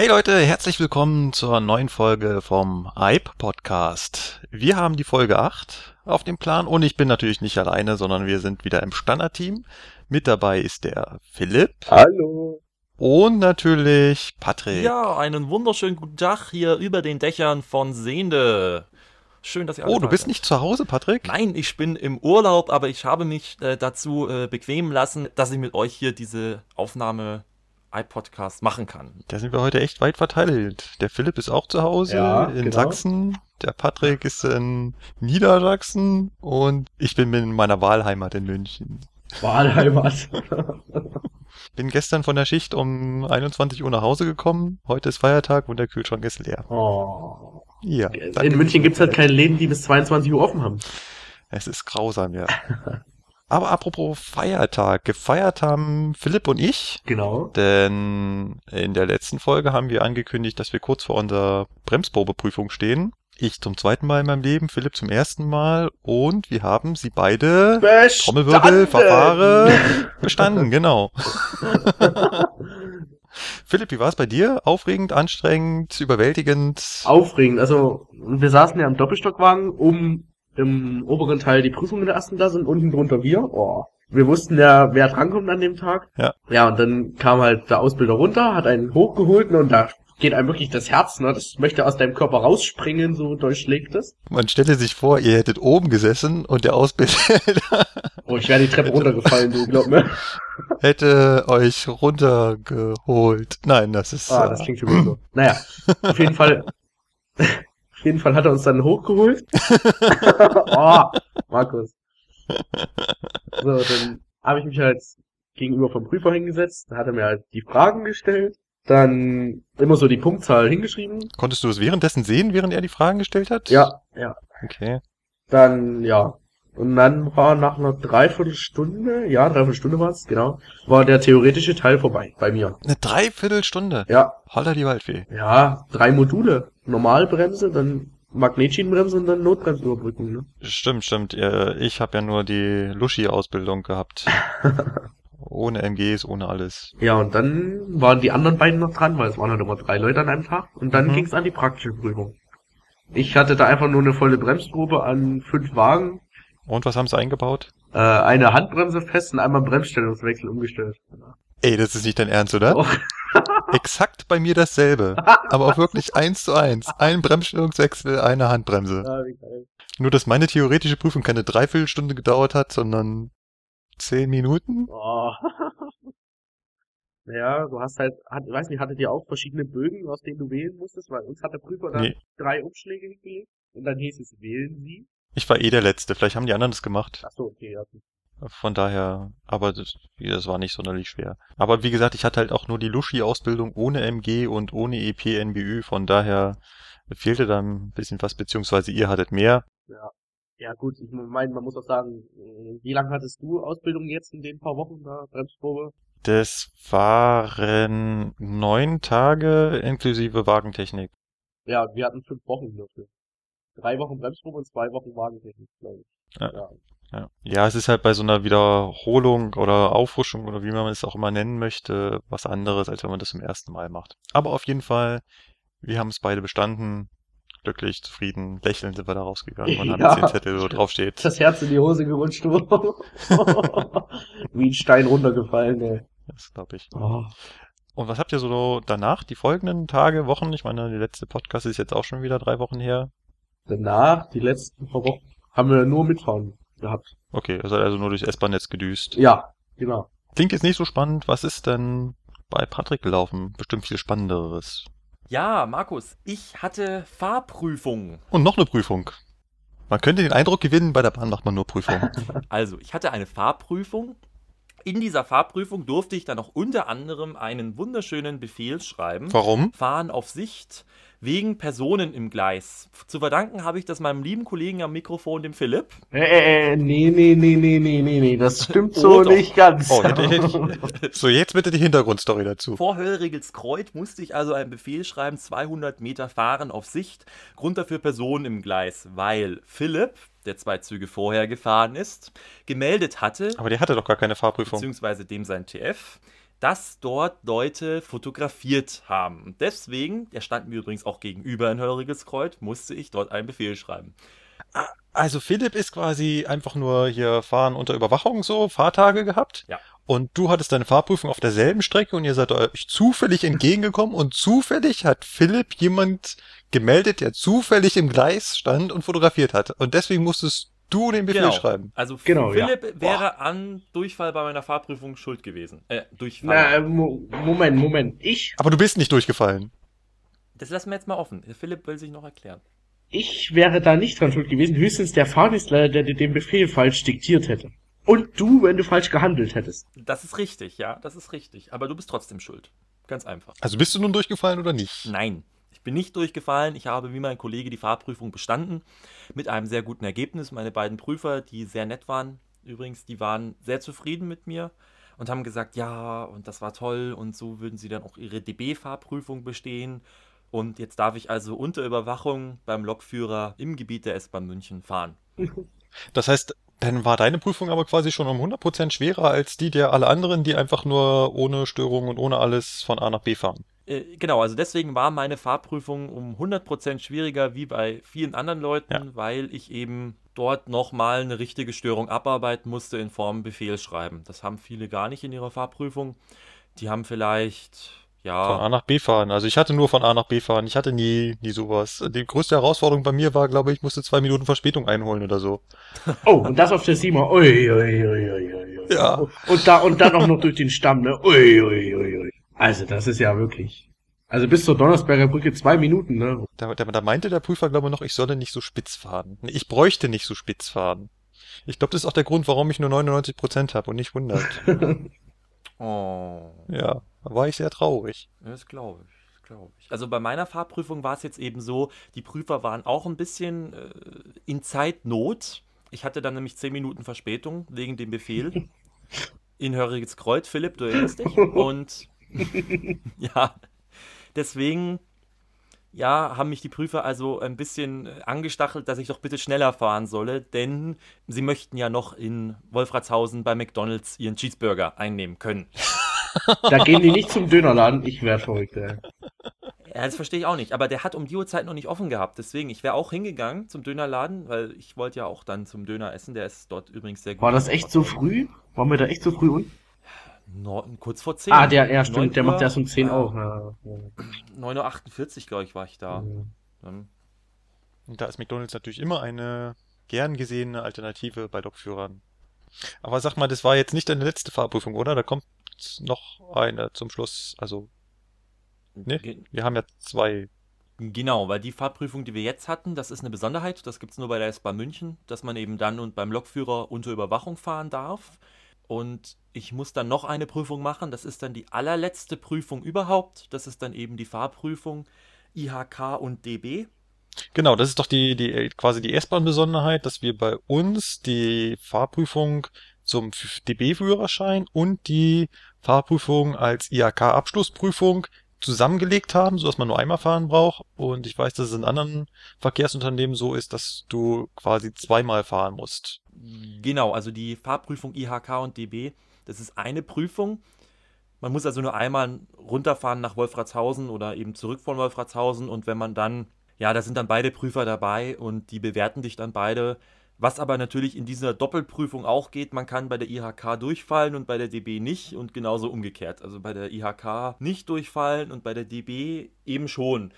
Hey Leute, herzlich willkommen zur neuen Folge vom Hype Podcast. Wir haben die Folge 8 auf dem Plan und ich bin natürlich nicht alleine, sondern wir sind wieder im Standardteam. Mit dabei ist der Philipp. Hallo. Und natürlich Patrick. Ja, einen wunderschönen guten Tag hier über den Dächern von Sehende. Schön, dass ihr alle Oh, du bist seid. nicht zu Hause, Patrick? Nein, ich bin im Urlaub, aber ich habe mich äh, dazu äh, bequemen lassen, dass ich mit euch hier diese Aufnahme iPodcast machen kann. Da sind wir heute echt weit verteilt. Der Philipp ist auch zu Hause Ja, in genau. Sachsen. Der Patrick ist in Niedersachsen und ich bin in meiner Wahlheimat in München. Wahlheimat. Bin gestern von der Schicht um 21 Uhr nach Hause gekommen. Heute ist Feiertag und der Kühlschrank ist leer. Oh. Ja. In München gibt's halt keine Läden, die bis 22 Uhr offen haben. Es ist grausam, ja. Aber apropos Feiertag. Gefeiert haben Philipp und ich. Genau. Denn in der letzten Folge haben wir angekündigt, dass wir kurz vor unserer Bremsprobeprüfung stehen. Ich zum zweiten Mal in meinem Leben, Philipp zum ersten Mal und wir haben sie beide Trommelwirbel, Verfahre bestanden, genau. Philipp, wie war es bei dir? Aufregend, anstrengend, überwältigend? Aufregend. Also, wir saßen ja im Doppelstockwagen, um im oberen Teil die Prüfung in der ersten Klasse und unten drunter wir. Oh. Wir wussten ja, wer drankommt an dem Tag. Ja. Ja, und dann kam halt der Ausbilder runter, hat einen hochgeholt und da geht einem wirklich das Herz, ne? Das möchte aus deinem Körper rausspringen, so durchschlägt es. Man stelle sich vor, ihr hättet oben gesessen und der Ausbilder Oh, ich wäre die Treppe runtergefallen, du glaub mir. hätte euch runtergeholt. Nein, das ist. Ah, äh, das klingt schon wieder so. Naja, auf jeden Fall, auf jeden Fall hat er uns dann hochgeholt. oh, Markus. So, dann habe ich mich halt gegenüber vom Prüfer hingesetzt, da hat er mir halt die Fragen gestellt, dann immer so die Punktzahl hingeschrieben. Konntest du es währenddessen sehen, während er die Fragen gestellt hat? Ja, ja. Okay. Dann, ja. Und dann war nach einer Dreiviertelstunde, ja, Dreiviertelstunde war es, genau, war der theoretische Teil vorbei bei mir. Eine Dreiviertelstunde. Ja, Holla die Waldfee. ja, drei Module. Normalbremse, dann Magnetschienenbremse und dann Notbremsüberbrückung, ne? Stimmt, stimmt. Ich habe ja nur die Luschi-Ausbildung gehabt. ohne MGs, ohne alles. Ja, und dann waren die anderen beiden noch dran, weil es waren halt immer drei Leute an einem Tag. Und dann Mhm. ging's an die praktische Prüfung. Ich hatte da einfach nur eine volle Bremsprobe an fünf Wagen, Und was haben sie eingebaut? äh, eine Handbremse fest und einmal Bremsstellungswechsel umgestellt. Ey, das ist nicht dein Ernst, oder? Doch. Exakt bei mir dasselbe. Aber auch wirklich eins zu eins. Ein Bremsstellungswechsel, eine Handbremse. Ah, wie geil. Nur, dass meine theoretische Prüfung keine Dreiviertelstunde gedauert hat, sondern zehn Minuten. Oh. Ja, du hast halt, hat, ich weiß nicht, hattet ihr auch verschiedene Bögen, aus denen du wählen musstest? Weil uns hat der Prüfer da Nee. drei Umschläge hingelegt und dann hieß es, wählen Sie. Ich war eh der Letzte. Vielleicht haben die anderen das gemacht. Ach so, okay, ja. Von daher, aber das, das war nicht sonderlich schwer. Aber wie gesagt, ich hatte halt auch nur die Luschi-Ausbildung ohne MG und ohne E EP NBÜ. Von daher fehlte da ein bisschen was, beziehungsweise ihr hattet mehr. Ja gut, ich meine, man muss auch sagen, wie lange hattest du Ausbildung jetzt in den paar Wochen da, Bremsprobe? Das waren neun Tage inklusive Wagentechnik. Ja, wir hatten fünf Wochen dafür. Drei Wochen Bremsprobe und zwei Wochen Wagentechnik, glaube ich. Ja. ja. Ja. ja, es ist halt bei so einer Wiederholung oder Auffrischung oder wie man es auch immer nennen möchte, was anderes, als wenn man das zum ersten Mal macht. Aber auf jeden Fall, wir haben es beide bestanden. Glücklich, zufrieden, lächelnd sind wir da rausgegangen und haben Ja. jetzt den Zettel, wo drauf steht. Das Herz in die Hose gerutscht, wie ein Stein runtergefallen, ey. Das glaube ich. Oh. Und was habt ihr so danach, die folgenden Tage, Wochen? Ich meine, der letzte Podcast ist jetzt auch schon wieder drei Wochen her. Danach, die letzten paar Wochen, haben wir nur mitfahren gehabt. Okay, ihr seid also nur durchs S-Bahn-Netz gedüst. Ja, genau. Klingt jetzt nicht so spannend. Was ist denn bei Patrick gelaufen? Bestimmt viel Spannenderes. Ja, Markus, ich hatte Fahrprüfung. Und noch eine Prüfung. Man könnte den Eindruck gewinnen, bei der Bahn macht man nur Prüfungen. Also, ich hatte eine Fahrprüfung. In dieser Fahrprüfung durfte ich dann auch unter anderem einen wunderschönen Befehl schreiben. Warum? Fahren auf Sicht wegen Personen im Gleis. Zu verdanken habe ich das meinem lieben Kollegen am Mikrofon, dem Philipp. Äh, äh, äh, nee, nee, nee, nee, nee, nee, nee, das stimmt Oh, so doch. nicht ganz. Oh. So, jetzt bitte die Hintergrundstory dazu. Vor Höllregelskreuz musste ich also einen Befehl schreiben, 200 Meter fahren auf Sicht, Grund dafür Personen im Gleis, weil Philipp, der zwei Züge vorher gefahren ist, gemeldet hatte, Aber der hatte doch gar keine Fahrprüfung. beziehungsweise dem sein TF, dass dort Leute fotografiert haben. Und deswegen, der stand mir übrigens auch gegenüber in Höriges Kreuz, musste ich dort einen Befehl schreiben. Also Philipp ist quasi einfach nur hier fahren unter Überwachung so, Fahrtage gehabt. Ja. Und du hattest deine Fahrprüfung auf derselben Strecke und ihr seid euch zufällig entgegengekommen und zufällig hat Philipp jemand gemeldet, der zufällig im Gleis stand und fotografiert hat. Und deswegen musstest du den Befehl Genau. schreiben. Also Genau, ja. Philipp wäre an Durchfall bei meiner Fahrprüfung schuld gewesen. Äh, Durchfall. Na, äh, Mo Moment, Moment. Ich, Aber du bist nicht durchgefallen. Das lassen wir jetzt mal offen. Philipp will sich noch erklären. ich wäre da nicht dran schuld gewesen. Höchstens der Fahrdienstleiter, der dir den Befehl falsch diktiert hätte. Und du, wenn du falsch gehandelt hättest. Das ist richtig, ja, das ist richtig. Aber du bist trotzdem schuld. Ganz einfach. Also bist du nun durchgefallen oder nicht? Nein, ich bin nicht durchgefallen. Ich habe wie mein Kollege die Fahrprüfung bestanden. Mit einem sehr guten Ergebnis. Meine beiden Prüfer, die sehr nett waren, übrigens, die waren sehr zufrieden mit mir und haben gesagt, ja, und das war toll und so würden sie dann auch ihre DB-Fahrprüfung bestehen. Und jetzt darf ich also unter Überwachung beim Lokführer im Gebiet der S-Bahn München fahren. Das heißt, dann war deine Prüfung aber quasi schon um 100% schwerer als die der alle anderen, die einfach nur ohne Störung und ohne alles von A nach B fahren. Äh, genau, also deswegen war meine Fahrprüfung um 100% schwieriger wie bei vielen anderen Leuten, Ja. weil ich eben dort nochmal eine richtige Störung abarbeiten musste in Form Befehlschreiben. Das haben viele gar nicht in ihrer Fahrprüfung. Die haben vielleicht, Von ja, A nach B fahren. Also ich hatte nur von A nach B fahren. Ich hatte nie, nie sowas. Die größte Herausforderung bei mir war, glaube ich, ich musste zwei Minuten Verspätung einholen oder so. Oh, und das auf der Sima. Ui, ui, ui, ui, ui, ui. Ja. Und da, und dann auch noch durch den Stamm, ne? Ui, ui, ui, ui. Also, das ist ja wirklich. Also bis zur Donnersberger Brücke zwei Minuten, ne? Da, da, da meinte der Prüfer, glaube ich, noch, ich solle nicht so spitz fahren. Ich bräuchte nicht so spitz fahren. Ich glaube, das ist auch der Grund, warum ich nur 99% habe und nicht 100. oh, ja, da war ich sehr traurig. das glaube ich. das glaube ich. Also bei meiner Fahrprüfung war es jetzt eben so, die Prüfer waren auch ein bisschen äh, in Zeitnot. Ich hatte dann nämlich 10 Minuten Verspätung wegen dem Befehl. In Höriges Kreuz, Philipp, du erinnerst dich. Und ja, deswegen ja, haben mich die Prüfer also ein bisschen äh, angestachelt, dass ich doch bitte schneller fahren solle, denn sie möchten ja noch in Wolfratshausen bei McDonalds ihren Cheeseburger einnehmen können. Da gehen die nicht zum Dönerladen. Ich wär verrückt. Ja, das verstehe ich auch nicht. Aber der hat um die Uhrzeit noch nicht offen gehabt. Deswegen, ich wäre auch hingegangen zum Dönerladen, weil ich wollte ja auch dann zum Döner essen. Der ist dort übrigens sehr gut. War das echt so früh? Waren wir da echt so früh unten? No, kurz vor 10. Ah, der, ja, 9 stimmt. Der Uhr, macht erst um 10 ja, auf. Ja, ja. 9.48 Uhr, glaube ich, war ich da. Mhm. Dann, Und da ist McDonalds natürlich immer eine gern gesehene Alternative bei Lokführern. Aber sag mal, das war jetzt nicht deine letzte Fahrprüfung, oder? Da kommt noch eine zum Schluss. Also, ne? Wir haben ja zwei. Genau, weil die Fahrprüfung, die wir jetzt hatten, das ist eine Besonderheit. Das gibt es nur bei der S-Bahn München, dass man eben dann und beim Lokführer unter Überwachung fahren darf. Und ich muss dann noch eine Prüfung machen. Das ist dann die allerletzte Prüfung überhaupt. Das ist dann eben die Fahrprüfung IHK und DB. Genau, das ist doch die, die quasi die S-Bahn-Besonderheit, dass wir bei uns die Fahrprüfung zum DB-Führerschein und die Fahrprüfung als IHK-Abschlussprüfung zusammengelegt haben, sodass man nur einmal fahren braucht. Und ich weiß, dass es in anderen Verkehrsunternehmen so ist, dass du quasi zweimal fahren musst. Genau, also die Fahrprüfung IHK und DB, das ist eine Prüfung. Man muss also nur einmal runterfahren nach Wolfratshausen oder eben zurück von Wolfratshausen und wenn man dann, ja, da sind dann beide Prüfer dabei und die bewerten dich dann beide. Was aber natürlich in dieser Doppelprüfung auch geht, man kann bei der IHK durchfallen und bei der DB nicht und genauso umgekehrt. Also bei der IHK nicht durchfallen und bei der DB eben schon.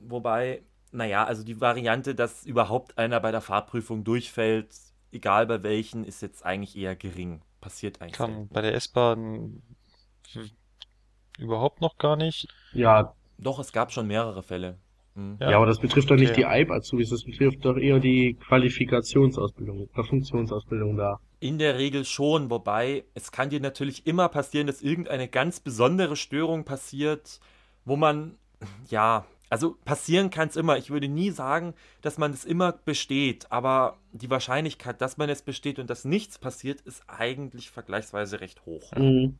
Wobei, naja, also die Variante, dass überhaupt einer bei der Fahrprüfung durchfällt, egal bei welchen, ist jetzt eigentlich eher gering. Passiert eigentlich. Kann selten. bei der S-Bahn überhaupt noch gar nicht. Ja, Doch, es gab schon mehrere Fälle. Hm. ja, aber das betrifft doch nicht okay. die EIB-Azubis, das betrifft doch eher die Qualifikationsausbildung, oder Funktionsausbildung da. In der Regel schon, wobei es kann dir natürlich immer passieren, dass irgendeine ganz besondere Störung passiert, wo man, ja, also passieren kann es immer. Ich würde nie sagen, dass man es immer besteht, aber die Wahrscheinlichkeit, dass man es besteht und dass nichts passiert, ist eigentlich vergleichsweise recht hoch. Mhm.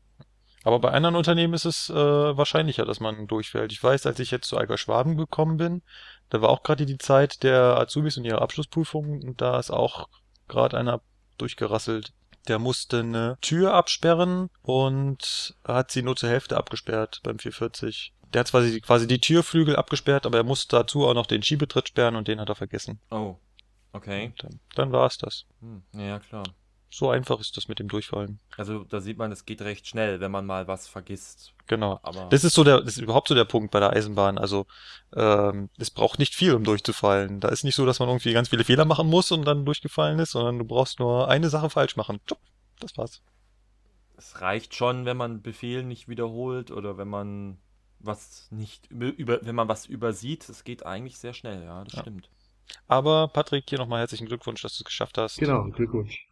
Aber bei anderen Unternehmen ist es äh, wahrscheinlicher, dass man durchfällt. Ich weiß, als ich jetzt zu Eiger Schwaben gekommen bin, da war auch gerade die Zeit der Azubis und ihre Abschlussprüfungen und da ist auch gerade einer durchgerasselt. Der musste eine Tür absperren und hat sie nur zur Hälfte abgesperrt beim 440. Der hat quasi, quasi die Türflügel abgesperrt, aber er musste dazu auch noch den Schiebetritt sperren und den hat er vergessen. Oh, okay. Dann, dann war es das. Hm, ja, klar. So einfach ist das mit dem Durchfallen. Also da sieht man, es geht recht schnell, wenn man mal was vergisst. Genau. Aber Das ist so der, das ist überhaupt so der Punkt bei der Eisenbahn. Also ähm, es braucht nicht viel, um durchzufallen. Da ist nicht so, dass man irgendwie ganz viele Fehler machen muss und dann durchgefallen ist, sondern du brauchst nur eine Sache falsch machen. Das war's. es reicht schon, wenn man Befehl nicht wiederholt oder wenn man was nicht über, über wenn man was übersieht. Es geht eigentlich sehr schnell, ja, das Ja. stimmt. Aber Patrick, hier nochmal herzlichen Glückwunsch, dass du es geschafft hast. Genau, Glückwunsch.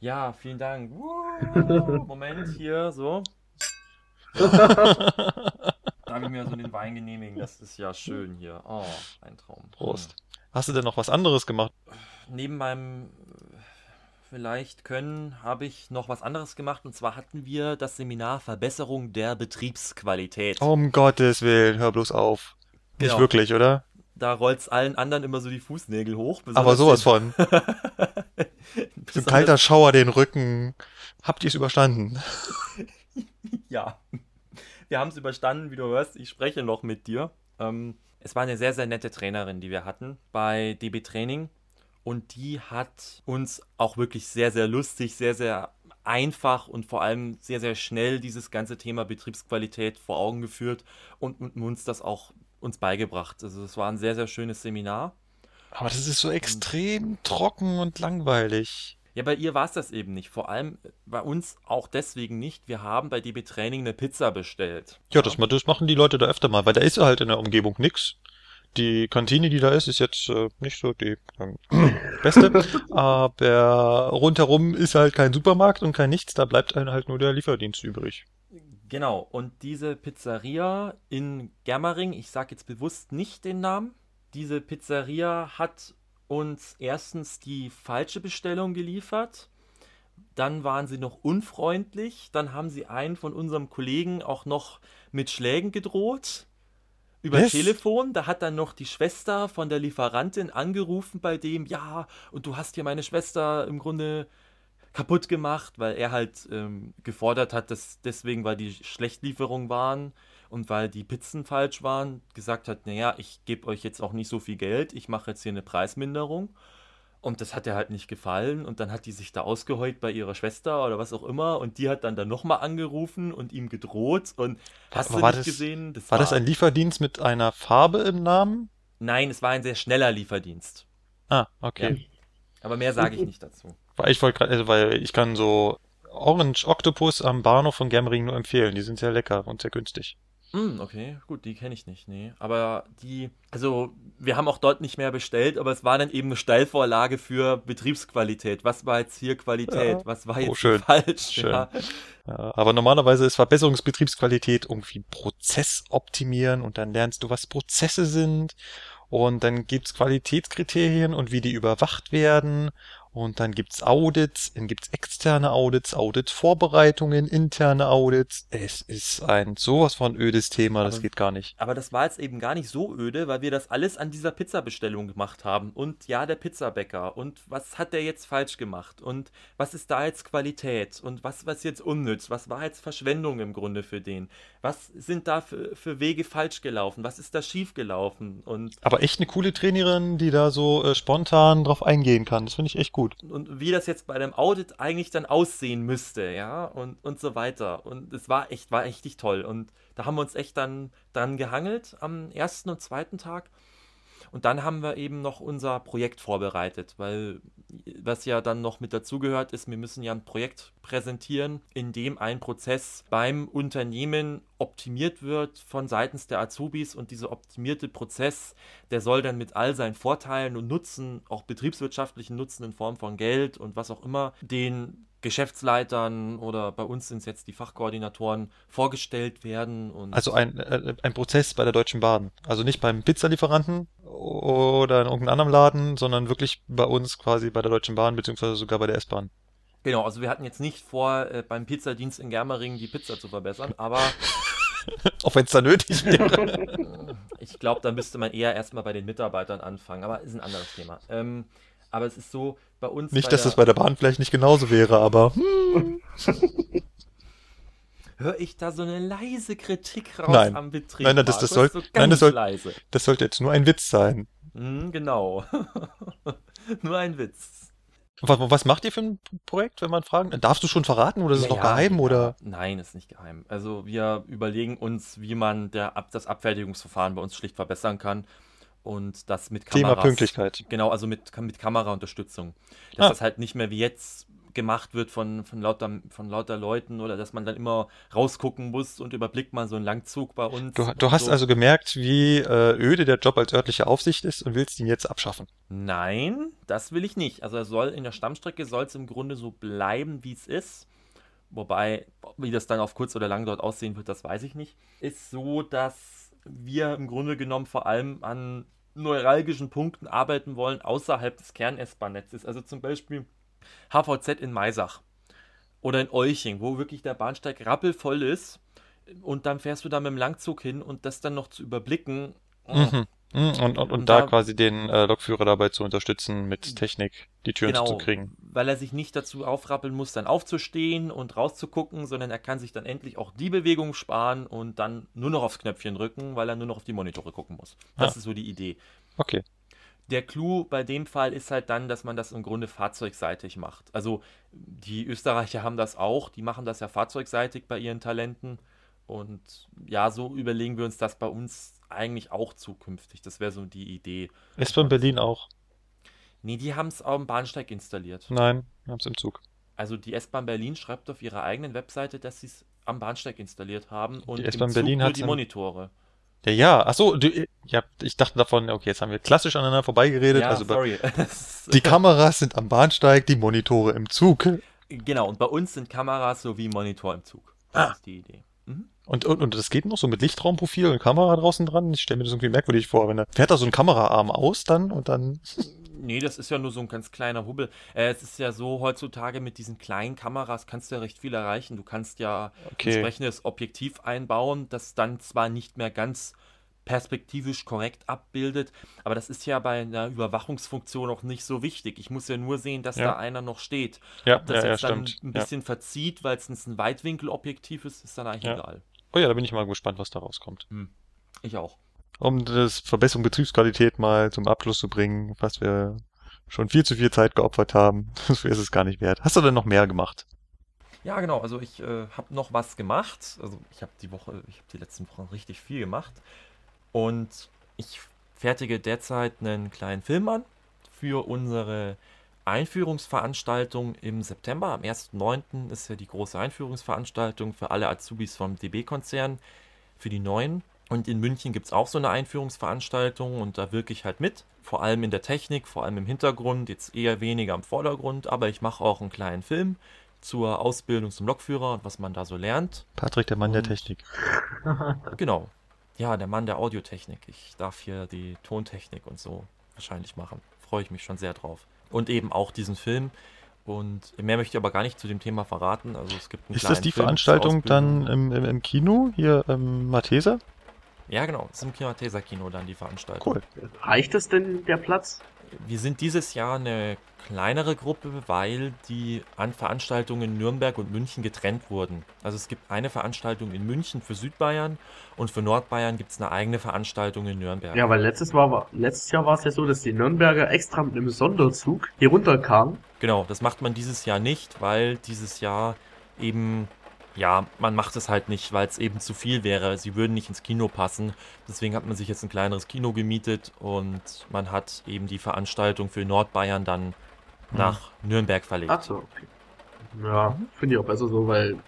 Ja, vielen Dank. Moment, hier, so. Darf ich mir so den Wein genehmigen? Das ist ja schön hier. Oh, ein Traum. Prost. Hast du denn noch was anderes gemacht? Neben meinem vielleicht können habe ich noch was anderes gemacht und zwar hatten wir das Seminar Verbesserung der Betriebsqualität. Um Gottes Willen, hör bloß auf. Nicht Genau. wirklich, oder? Da rollt's allen anderen immer so die Fußnägel hoch. Aber sowas von. von. So ein kalter Schauer den Rücken. Habt ihr es überstanden? Ja. Wir haben es überstanden, wie du hörst. Ich spreche noch mit dir. Ähm, es war eine sehr, sehr nette Trainerin, die wir hatten bei DB Training. Und die hat uns auch wirklich sehr, sehr lustig, sehr, sehr einfach und vor allem sehr, sehr schnell dieses ganze Thema Betriebsqualität vor Augen geführt und, und uns das auch uns beigebracht. Also es war ein sehr, sehr schönes Seminar. Aber das ist so extrem trocken und langweilig. Ja, bei ihr war es das eben nicht. Vor allem bei uns auch deswegen nicht. Wir haben bei DB Training eine Pizza bestellt. Ja, das, das machen die Leute da öfter mal, weil da ist halt in der Umgebung nix. Die Kantine, die da ist, ist jetzt äh, nicht so die ähm, beste, aber rundherum ist halt kein Supermarkt und kein nichts, da bleibt einem halt nur der Lieferdienst übrig. Genau, und diese Pizzeria in Germering, ich sage jetzt bewusst nicht den Namen, diese Pizzeria hat uns erstens die falsche Bestellung geliefert, dann waren sie noch unfreundlich, dann haben sie einen von unserem Kollegen auch noch mit Schlägen gedroht. Über Was? Telefon, da hat dann noch die Schwester von der Lieferantin angerufen bei dem, ja, und du hast hier meine Schwester im Grunde kaputt gemacht, weil er halt ähm, gefordert hat, dass deswegen, weil die Schlechtlieferungen waren und weil die Pizzen falsch waren, gesagt hat, naja, ich gebe euch jetzt auch nicht so viel Geld, ich mache jetzt hier eine Preisminderung. Und das hat er halt nicht gefallen und dann hat die sich da ausgeheult bei ihrer Schwester oder was auch immer und die hat dann dann nochmal angerufen und ihm gedroht und hast Aber du war nicht das- gesehen? Das War das ein Lieferdienst mit einer Farbe im Namen? Nein, es war ein sehr schneller Lieferdienst. Ah, okay. Aber mehr sage ich nicht dazu. Weil ich wollte gerade, also, weil ich kann so Orange Octopus am Bahnhof von Germering nur empfehlen. Die sind sehr lecker und sehr günstig. Hm, okay, gut, die kenne ich nicht, nee. Aber die, also wir haben auch dort nicht mehr bestellt, aber es war dann eben eine Steilvorlage für Betriebsqualität. Was war jetzt hier Qualität? Ja. Was war Oh, jetzt schön. falsch? Schön. Ja. Ja, aber normalerweise ist Verbesserungsbetriebsqualität irgendwie Prozess optimieren und dann lernst du, was Prozesse sind und dann gibt's Qualitätskriterien und wie die überwacht werden und dann gibt's Audits, dann gibt's externe Audits, Auditvorbereitungen, interne Audits. Es ist ein sowas von ödes Thema, das Aber- geht gar nicht. Aber das war jetzt eben gar nicht so öde, weil wir das alles an dieser Pizzabestellung gemacht haben. Und ja, der Pizzabäcker. Und was hat der jetzt falsch gemacht? Und was ist da jetzt Qualität? Und was was jetzt unnütz? Was war jetzt Verschwendung im Grunde für den? Was sind da für, für Wege falsch gelaufen? Was ist da schief gelaufen? Und Aber echt eine coole Trainerin, die da so äh, spontan drauf eingehen kann. Das finde ich echt gut. und wie das jetzt bei einem Audit eigentlich dann aussehen müsste, ja, und, und so weiter. Und es war echt, war richtig toll. Und da haben wir uns echt dann dran gehangelt am ersten und zweiten Tag. Und dann haben wir eben noch unser Projekt vorbereitet, weil was ja dann noch mit dazugehört ist, wir müssen ja ein Projekt präsentieren, in dem ein Prozess beim Unternehmen optimiert wird von seitens der Azubis und dieser optimierte Prozess, der soll dann mit all seinen Vorteilen und Nutzen, auch betriebswirtschaftlichen Nutzen in Form von Geld und was auch immer, den Geschäftsleitern oder bei uns sind es jetzt die Fachkoordinatoren vorgestellt werden und Also ein, äh, ein Prozess bei der Deutschen Bahn. Also nicht beim Pizzalieferanten oder in irgendeinem anderen Laden, sondern wirklich bei uns quasi bei der Deutschen Bahn, beziehungsweise sogar bei der S-Bahn. Genau, also wir hatten jetzt nicht vor, äh, beim Pizzadienst in Germering die Pizza zu verbessern, aber Auch wenn es da nötig wäre. ich glaube, da müsste man eher erstmal bei den Mitarbeitern anfangen, aber ist ein anderes Thema. Ähm, Aber es ist so bei uns. Nicht, bei dass das bei der Bahn vielleicht nicht genauso wäre, aber. Hm. Höre ich da so eine leise Kritik raus nein. am Betrieb? Nein, nein, das, das, soll, so nein, das, soll, leise. das sollte jetzt nur ein Witz sein. Mm, genau. nur ein Witz. Was, was, macht ihr für ein Projekt, wenn man fragen? Darfst du schon verraten oder ist ja, es noch ja, geheim? Ja. Oder? Nein, ist nicht geheim. Also wir überlegen uns, wie man der, das Abfertigungsverfahren bei uns schlicht verbessern kann und das mit Kameras. Thema Pünktlichkeit. Genau, also mit, mit Kameraunterstützung. Dass ah. das halt nicht mehr wie jetzt gemacht wird von, von, lauter, von lauter Leuten oder dass man dann immer rausgucken muss und überblickt mal so einen Langzug bei uns. Du, du hast so. also gemerkt, wie äh, öde der Job als örtliche Aufsicht ist und willst ihn jetzt abschaffen. Nein, das will ich nicht. Also er soll in der Stammstrecke soll es im Grunde so bleiben, wie es ist. Wobei, wie das dann auf kurz oder lang dort aussehen wird, das weiß ich nicht. Ist so, dass wir im Grunde genommen vor allem an neuralgischen Punkten arbeiten wollen außerhalb des Kern-S-Bahn-Netzes. Also zum Beispiel HVZ in Maisach oder in Euching, wo wirklich der Bahnsteig rappelvoll ist und dann fährst du da mit dem Langzug hin und das dann noch zu überblicken. Mhm. Hm, und, und, und, und da, da, quasi den äh, Lokführer dabei zu unterstützen, mit Technik die Türen genau, zu kriegen. Weil er sich nicht dazu aufrappeln muss, dann aufzustehen und rauszugucken, sondern er kann sich dann endlich auch die Bewegung sparen und dann nur noch aufs Knöpfchen drücken, weil er nur noch auf die Monitore gucken muss. Das ah. ist so die Idee. Okay. Der Clou bei dem Fall ist halt dann, dass man das im Grunde fahrzeugseitig macht. Also die Österreicher haben das auch, die machen das ja fahrzeugseitig bei ihren Talenten. Und ja, so überlegen wir uns das bei uns eigentlich auch zukünftig. Das wäre so die Idee. S-Bahn Berlin auch. Nee, die haben es am Bahnsteig installiert. Nein, haben es im Zug. Also die S-Bahn Berlin schreibt auf ihrer eigenen Webseite, dass sie es am Bahnsteig installiert haben und die S-Bahn Berlin hat die Monitore. Ja, ja, achso, du, ja, ich dachte davon, okay, jetzt haben wir klassisch aneinander vorbeigeredet. Ja, also sorry. die Kameras sind am Bahnsteig, die Monitore im Zug. Genau, und bei uns sind Kameras sowie Monitor im Zug. Das ah. ist die Idee. Mhm. Und, und, und das geht noch so mit Lichtraumprofil und Kamera draußen dran? Ich stelle mir das irgendwie merkwürdig vor, wenn er fährt da so ein Kameraarm aus dann und dann. Nee, das ist ja nur so ein ganz kleiner Hubbel. Äh, es ist ja so, heutzutage mit diesen kleinen Kameras kannst du ja recht viel erreichen. Du kannst ja okay. entsprechendes Objektiv einbauen, das dann zwar nicht mehr ganz perspektivisch korrekt abbildet. Aber das ist ja bei einer Überwachungsfunktion auch nicht so wichtig. Ich muss ja nur sehen, dass ja. da einer noch steht. Ja, Ob das ja, jetzt ja, dann stimmt. ein bisschen verzieht, weil es ein Weitwinkelobjektiv ist, ist dann eigentlich egal. Oh ja, da bin ich mal gespannt, was da rauskommt. Hm. Ich auch. Um das Verbesserung Betriebsqualität mal zum Abschluss zu bringen, was wir schon viel zu viel Zeit geopfert haben, das ist es gar nicht wert. Hast du denn noch mehr gemacht? Ja, genau. Also ich äh, habe noch was gemacht. Also ich habe die Woche, ich habe die letzten Wochen richtig viel gemacht. Und ich fertige derzeit einen kleinen Film an für unsere Einführungsveranstaltung im September. Am 1.9. ist ja die große Einführungsveranstaltung für alle Azubis vom DB-Konzern, für die Neuen. Und in München gibt es auch so eine Einführungsveranstaltung und da wirke ich halt mit. Vor allem in der Technik, vor allem im Hintergrund, jetzt eher weniger im Vordergrund, aber ich mache auch einen kleinen Film zur Ausbildung zum Lokführer und was man da so lernt. Patrick, der Mann und, der Technik. genau. Ja, der Mann der Audiotechnik. Ich darf hier die Tontechnik und so wahrscheinlich machen. Freue ich mich schon sehr drauf und eben auch diesen Film. Und mehr möchte ich aber gar nicht zu dem Thema verraten. Also es gibt einen Ist das die Film Veranstaltung dann im, im, im, Kino hier im Matheser? Ja, genau. Es ist im Matheser Kino dann die Veranstaltung. Cool. Reicht es denn der Platz? Wir sind dieses Jahr eine kleinere Gruppe, weil die an Veranstaltungen in Nürnberg und München getrennt wurden. Also es gibt eine Veranstaltung in München für Südbayern und für Nordbayern gibt es eine eigene Veranstaltung in Nürnberg. Ja, weil letztes, war, letztes Jahr war es ja so, dass die Nürnberger extra mit einem Sonderzug hier runterkamen. Genau, das macht man dieses Jahr nicht, weil dieses Jahr eben ja, man macht es halt nicht, weil es eben zu viel wäre. Sie würden nicht ins Kino passen. Deswegen hat man sich jetzt ein kleineres Kino gemietet und man hat eben die Veranstaltung für Nordbayern dann mhm. nach Nürnberg verlegt. Ach so, okay. Ja, finde ich auch besser so, weil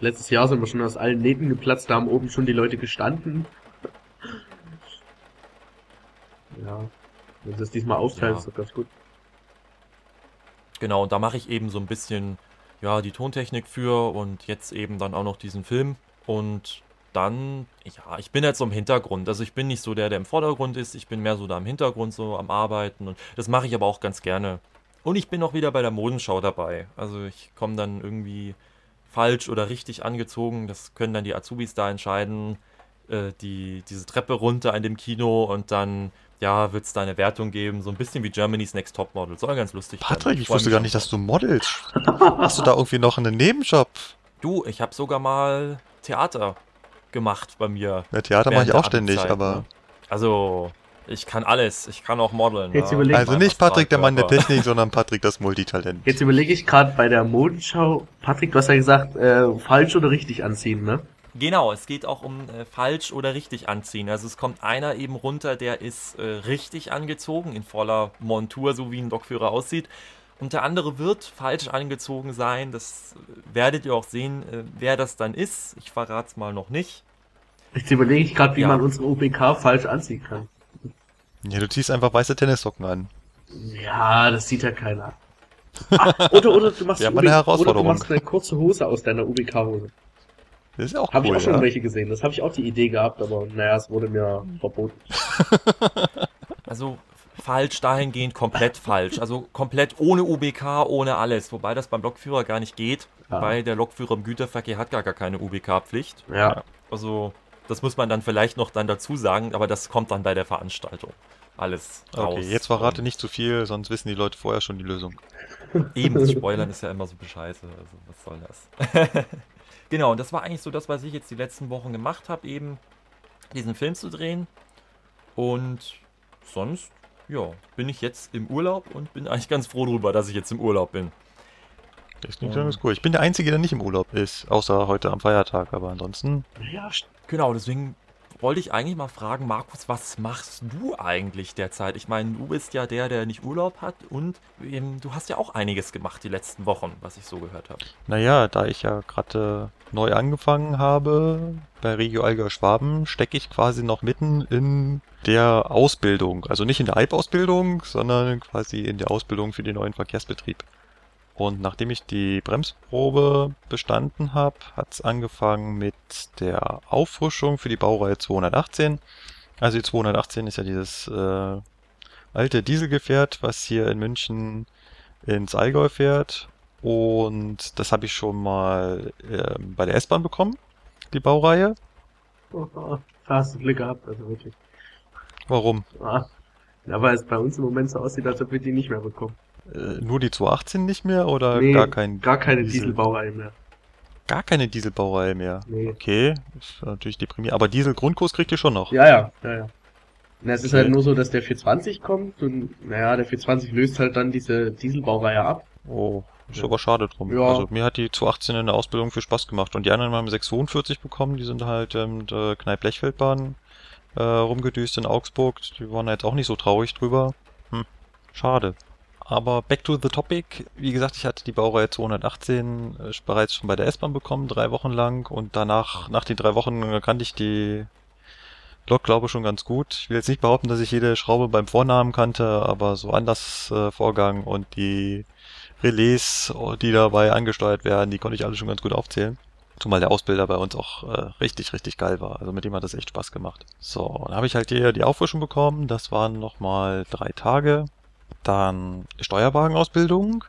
letztes Jahr sind wir schon aus allen Nähten geplatzt, da haben oben schon die Leute gestanden. Ja, wenn sie es diesmal aufteilt, ja. ist das ganz gut. Genau, und da mache ich eben so ein bisschen ja, die Tontechnik für und jetzt eben dann auch noch diesen Film. Und dann, ja, ich bin jetzt so im Hintergrund. Also ich bin nicht so der, der im Vordergrund ist. Ich bin mehr so da im Hintergrund so am Arbeiten. Und das mache ich aber auch ganz gerne. Und ich bin auch wieder bei der Modenschau dabei. Also ich komme dann irgendwie falsch oder richtig angezogen. Das können dann die Azubis da entscheiden. Äh, die, diese Treppe runter in dem Kino und dann ja, wird es da eine Wertung geben, so ein bisschen wie Germany's Next Top Model. Soll ganz lustig Patrick, werden. ich, ich wusste gar nicht, dass du modelst. Hast du da irgendwie noch einen Nebenjob? Du, ich habe sogar mal Theater gemacht bei mir. Ja, Theater mache ich auch ständig, aber. Ne? Also, ich kann alles. Ich kann auch modeln. Jetzt ja. also nicht Patrick, der Mann der Technik, sondern Patrick, das Multitalent. Jetzt überlege ich gerade bei der Modenschau. Patrick, du hast ja gesagt, äh, falsch oder richtig anziehen, ne? Genau, es geht auch um äh, falsch oder richtig anziehen. Also es kommt einer eben runter, der ist äh, richtig angezogen, in voller Montur, so wie ein Lokführer aussieht. Und der andere wird falsch angezogen sein. Das werdet ihr auch sehen, äh, wer das dann ist. Ich verrate es mal noch nicht. Jetzt überlege ich gerade, wie ja. man unsere OBK falsch anziehen kann. Ja, du ziehst einfach weiße Tennissocken an. Ja, das sieht ja keiner. Ah, oder, oder du machst, ja, eine Herausforderung. oder du machst eine kurze Hose aus deiner UBK-Hose. Das ist auch Habe cool, ich auch schon ja. welche gesehen. Das habe ich auch die Idee gehabt, aber naja, es wurde mir verboten. Also falsch dahingehend komplett falsch. Also komplett ohne UBK, ohne alles. Wobei das beim Lokführer gar nicht geht, ja. weil der Lokführer im Güterverkehr hat gar, gar keine UBK-Pflicht. Ja. Also das muss man dann vielleicht noch dann dazu sagen, aber das kommt dann bei der Veranstaltung. Alles raus. Okay, jetzt verrate nicht zu viel, sonst wissen die Leute vorher schon die Lösung. Eben, das Spoilern ist ja immer so bescheiße. Also was soll das? genau, und das war eigentlich so das, was ich jetzt die letzten Wochen gemacht habe, eben diesen Film zu drehen. Und sonst ja, bin ich jetzt im Urlaub und bin eigentlich ganz froh darüber, dass ich jetzt im Urlaub bin. Das klingt ganz cool. Ich bin der Einzige, der nicht im Urlaub ist, außer heute am Feiertag, aber ansonsten. Ja, genau, deswegen wollte ich eigentlich mal fragen, Markus, was machst du eigentlich derzeit? Ich meine, du bist ja der, der nicht Urlaub hat und ähm, du hast ja auch einiges gemacht die letzten Wochen, was ich so gehört habe. Naja, da ich ja gerade äh, neu angefangen habe bei Regio Allgäu Schwaben, stecke ich quasi noch mitten in der Ausbildung. Also nicht in der Eib-Ausbildung, sondern quasi in der Ausbildung für den neuen Verkehrsbetrieb. Und nachdem ich die Bremsprobe bestanden habe, hat es angefangen mit der Auffrischung für die Baureihe 218. Also die 218 ist ja dieses äh, alte Dieselgefährt, was hier in München ins Allgäu fährt. Und das habe ich schon mal äh, bei der S-Bahn bekommen, die Baureihe. Oh, da hast du Glück gehabt, also wirklich. Warum? Ah, ja, weil es bei uns im Moment so aussieht, als ob wir die nicht mehr bekommen. Äh, nur die 218 nicht mehr oder nee, gar kein Gar keine Diesel Dieselbaureihe mehr. Gar keine Dieselbaureihe mehr. Nee. Okay, ist natürlich deprimierend. Aber Diesel-Grundkurs kriegt ihr schon noch. Ja, ja, ja, ja. Na, es okay. ist halt nur so, dass der 420 kommt und naja, der 420 löst halt dann diese Dieselbaureihe ab. Oh, ist ja. aber schade drum. Ja. Also mir hat die 218 in der Ausbildung viel Spaß gemacht und die anderen haben 642 bekommen, die sind halt ähm, der Kneipp-Lechfeldbahn äh, rumgedüst in Augsburg. Die waren jetzt auch nicht so traurig drüber. Hm, schade. Aber back to the topic. Wie gesagt, ich hatte die Baureihe 218 äh, bereits schon bei der S-Bahn bekommen, drei Wochen lang. Und danach, nach den drei Wochen, kannte ich die Lok, glaube ich, schon ganz gut. Ich will jetzt nicht behaupten, dass ich jede Schraube beim Vornamen kannte, aber so anders äh, Vorgang und die Relais, die dabei angesteuert werden, die konnte ich alle schon ganz gut aufzählen. Zumal der Ausbilder bei uns auch äh, richtig, richtig geil war. Also mit dem hat es echt Spaß gemacht. So, dann habe ich halt hier die Auffrischung bekommen. Das waren nochmal drei Tage. Dann Steuerwagenausbildung.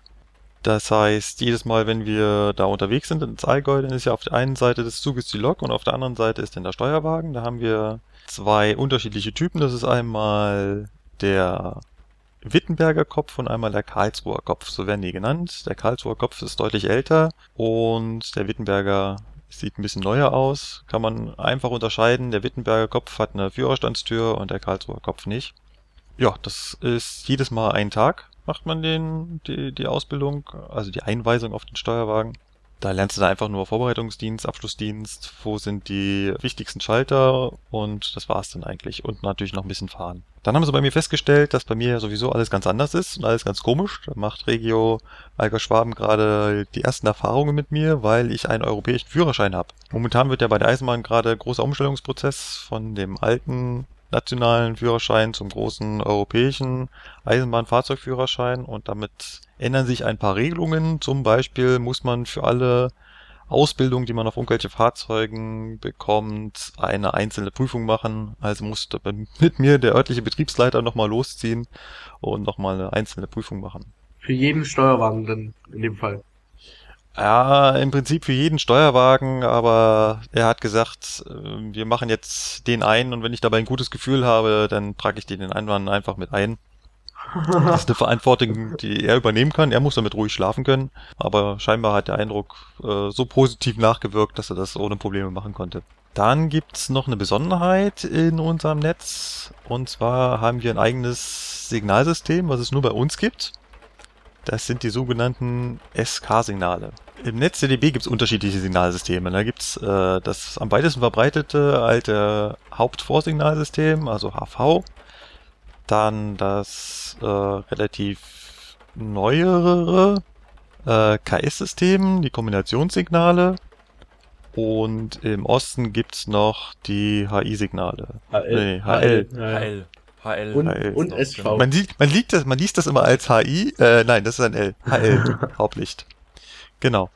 Das heißt, jedes Mal, wenn wir da unterwegs sind ins Allgäu, dann ist ja auf der einen Seite des Zuges die Lok und auf der anderen Seite ist dann der Steuerwagen. Da haben wir zwei unterschiedliche Typen. Das ist einmal der Wittenberger Kopf und einmal der Karlsruher Kopf, so werden die genannt. Der Karlsruher Kopf ist deutlich älter und der Wittenberger sieht ein bisschen neuer aus. Kann man einfach unterscheiden. Der Wittenberger Kopf hat eine Führerstandstür und der Karlsruher Kopf nicht. Ja, das ist jedes Mal ein Tag, macht man den, die, die Ausbildung, also die Einweisung auf den Steuerwagen. Da lernst du da einfach nur Vorbereitungsdienst, Abschlussdienst, wo sind die wichtigsten Schalter und das war's dann eigentlich. Und natürlich noch ein bisschen fahren. Dann haben sie bei mir festgestellt, dass bei mir sowieso alles ganz anders ist und alles ganz komisch. Da macht Regio Alger Schwaben gerade die ersten Erfahrungen mit mir, weil ich einen europäischen Führerschein habe. Momentan wird ja bei der Eisenbahn gerade großer Umstellungsprozess von dem alten nationalen Führerschein zum großen europäischen Eisenbahnfahrzeugführerschein und damit ändern sich ein paar Regelungen. Zum Beispiel muss man für alle Ausbildung, die man auf irgendwelche Fahrzeugen bekommt, eine einzelne Prüfung machen. Also musste mit mir der örtliche Betriebsleiter nochmal losziehen und nochmal eine einzelne Prüfung machen. Für jeden Steuerwagen dann in dem Fall. Ja, im Prinzip für jeden Steuerwagen, aber er hat gesagt, äh, wir machen jetzt den ein und wenn ich dabei ein gutes Gefühl habe, dann trage ich den Einwand einfach mit ein. Das ist eine Verantwortung, die er übernehmen kann. Er muss damit ruhig schlafen können, aber scheinbar hat der Eindruck äh, so positiv nachgewirkt, dass er das ohne Probleme machen konnte. Dann gibt's noch eine Besonderheit in unserem Netz und zwar haben wir ein eigenes Signalsystem, was es nur bei uns gibt. Das sind die sogenannten SK-Signale. Im NetzDB gibt es unterschiedliche Signalsysteme. Da gibt es äh, das am weitesten verbreitete alte Hauptvorsignalsystem, also HV. Dann das äh, relativ neuere äh, KS-System, die Kombinationssignale. Und im Osten gibt es noch die HI-Signale. HL. Nee, HL. HL. HL. Und, HL. und SV. Man, sieht, man, liest das, man liest das immer als HI. Äh, nein, das ist ein L. HL, Hauptlicht. Genau.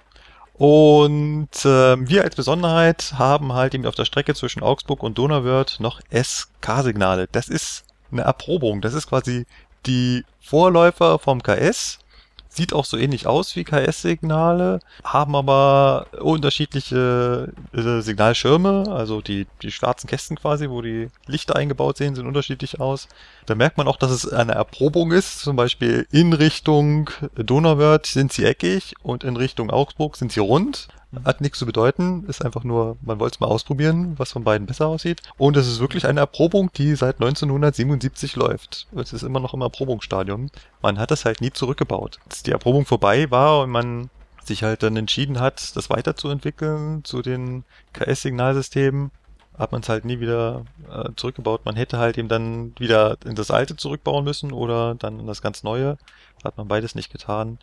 Und ähm, wir als Besonderheit haben halt eben auf der Strecke zwischen Augsburg und Donauwörth noch SK-Signale. Das ist eine Erprobung. Das ist quasi die Vorläufer vom KS. Sieht auch so ähnlich aus wie KS-Signale, haben aber unterschiedliche äh, Signalschirme, also die, die schwarzen Kästen quasi, wo die Lichter eingebaut sind, sehen unterschiedlich aus. Da merkt man auch, dass es eine Erprobung ist. Zum Beispiel in Richtung Donauwörth sind sie eckig und in Richtung Augsburg sind sie rund. Hat nichts zu bedeuten, ist einfach nur, man wollte es mal ausprobieren, was von beiden besser aussieht. Und es ist wirklich eine Erprobung, die seit 1977 läuft. Es ist immer noch im Erprobungsstadium. Man hat das halt nie zurückgebaut. Als die Erprobung vorbei war und man sich halt dann entschieden hat, das weiterzuentwickeln zu den KS-Signalsystemen, hat man es halt nie wieder äh, zurückgebaut. Man hätte halt eben dann wieder in das alte zurückbauen müssen oder dann in das ganz neue. Hat man beides nicht getan.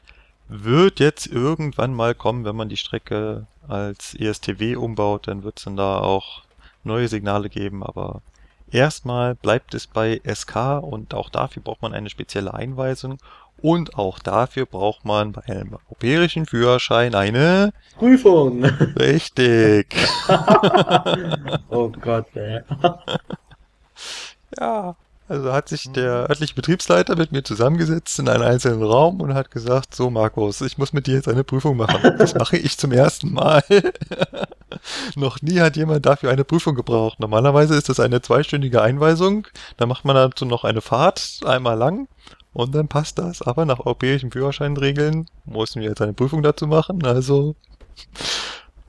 Wird jetzt irgendwann mal kommen, wenn man die Strecke als ESTW umbaut, dann wird es dann da auch neue Signale geben, aber erstmal bleibt es bei SK und auch dafür braucht man eine spezielle Einweisung und auch dafür braucht man bei einem europäischen Führerschein eine Prüfung. richtig. oh Gott, ey. Ja, also hat sich der örtliche Betriebsleiter mit mir zusammengesetzt in einen einzelnen Raum und hat gesagt, so Markus, ich muss mit dir jetzt eine Prüfung machen. Das mache ich zum ersten Mal. Noch nie hat jemand dafür eine Prüfung gebraucht. Normalerweise ist das eine zweistündige Einweisung. Da macht man dazu noch eine Fahrt, einmal lang. Und dann passt das. Aber nach europäischen Führerscheinregeln mussten wir jetzt eine Prüfung dazu machen. Also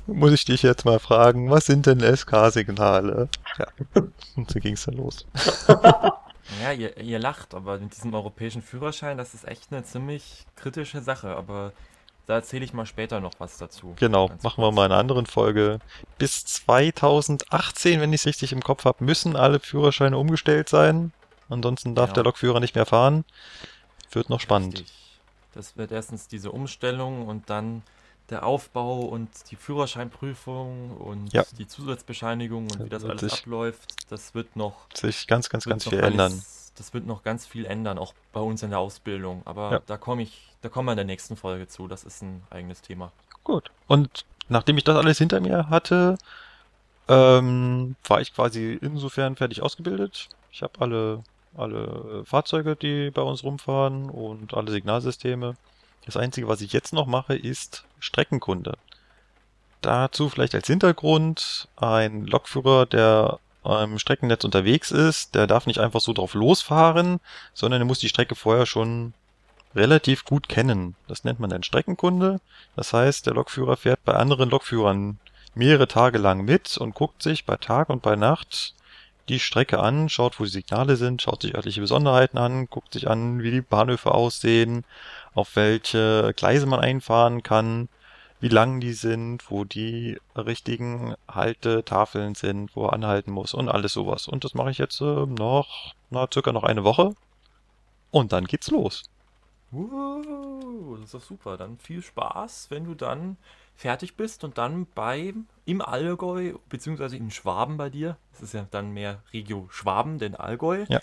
muss ich dich jetzt mal fragen, was sind denn SK-Signale? Ja, und so ging es dann los. Ja, ihr, ihr lacht, aber mit diesem europäischen Führerschein, das ist echt eine ziemlich kritische Sache, aber da erzähle ich mal später noch was dazu. Genau, machen wir kurz. mal in einer anderen Folge. Bis 2018, wenn ich es richtig im Kopf habe, müssen alle Führerscheine umgestellt sein. Ansonsten darf Genau. der Lokführer nicht mehr fahren. Wird noch spannend. Richtig. Das wird erstens diese Umstellung und dann der Aufbau und die Führerscheinprüfung und Ja. die Zusatzbescheinigung und Das wie das alles sich- abläuft, das wird noch, Sich ganz, ganz, ganz viel alles, ändern. Das wird noch ganz viel ändern, auch bei uns in der Ausbildung. Aber Ja. da komme ich, da kommen wir in der nächsten Folge zu. Das ist ein eigenes Thema. Gut. Und nachdem ich das alles hinter mir hatte, ähm, war ich quasi insofern fertig ausgebildet. Ich habe alle, alle äh, Fahrzeuge, die bei uns rumfahren und alle Signalsysteme. Das Einzige, was ich jetzt noch mache, ist Streckenkunde. Dazu vielleicht als Hintergrund ein Lokführer, der im Streckennetz unterwegs ist, der darf nicht einfach so drauf losfahren, sondern er muss die Strecke vorher schon relativ gut kennen. Das nennt man dann Streckenkunde. Das heißt, der Lokführer fährt bei anderen Lokführern mehrere Tage lang mit und guckt sich bei Tag und bei Nacht die Strecke an, schaut, wo die Signale sind, schaut sich örtliche Besonderheiten an, guckt sich an, wie die Bahnhöfe aussehen, auf welche Gleise man einfahren kann, wie lang die sind, wo die richtigen Haltetafeln sind, wo er anhalten muss und alles sowas. Und das mache ich jetzt äh, noch, na, circa noch eine Woche. Und dann geht's los. Uh, das ist doch super. Dann viel Spaß, wenn du dann fertig bist und dann beim im Allgäu, beziehungsweise in Schwaben bei dir, das ist ja dann mehr Regio Schwaben, denn Allgäu, Ja.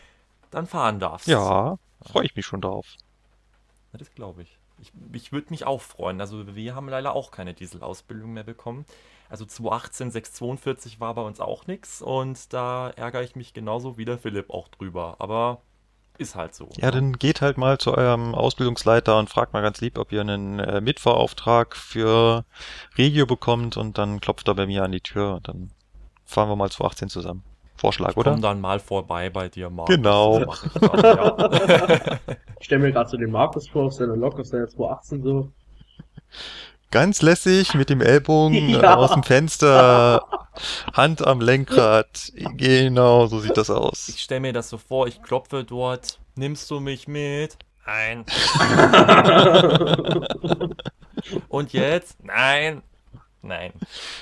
dann fahren darfst. Ja, freue ich mich schon drauf. Das glaube ich. Ich, ich würde mich auch freuen. Also wir haben leider auch keine Dieselausbildung mehr bekommen. Also 218, 642 war bei uns auch nichts und da ärgere ich mich genauso wie der Philipp auch drüber. Aber ist halt so. Ja, dann geht halt mal zu eurem Ausbildungsleiter und fragt mal ganz lieb, ob ihr einen äh, Mitfahrauftrag für Regio bekommt und dann klopft er bei mir an die Tür und dann fahren wir mal 218 zusammen. Vorschlag, ich oder? komm dann mal vorbei bei dir, Markus. Genau. Ich ja. Ich stelle mir gerade so den Markus vor auf seiner Lok, auf seiner 218 so. Ganz lässig mit dem Ellbogen Ja. aus dem Fenster, Hand am Lenkrad. Genau, so sieht das aus. Ich stelle mir das so vor, ich klopfe dort. Nimmst du mich mit? Nein. Und jetzt? Nein. Nein.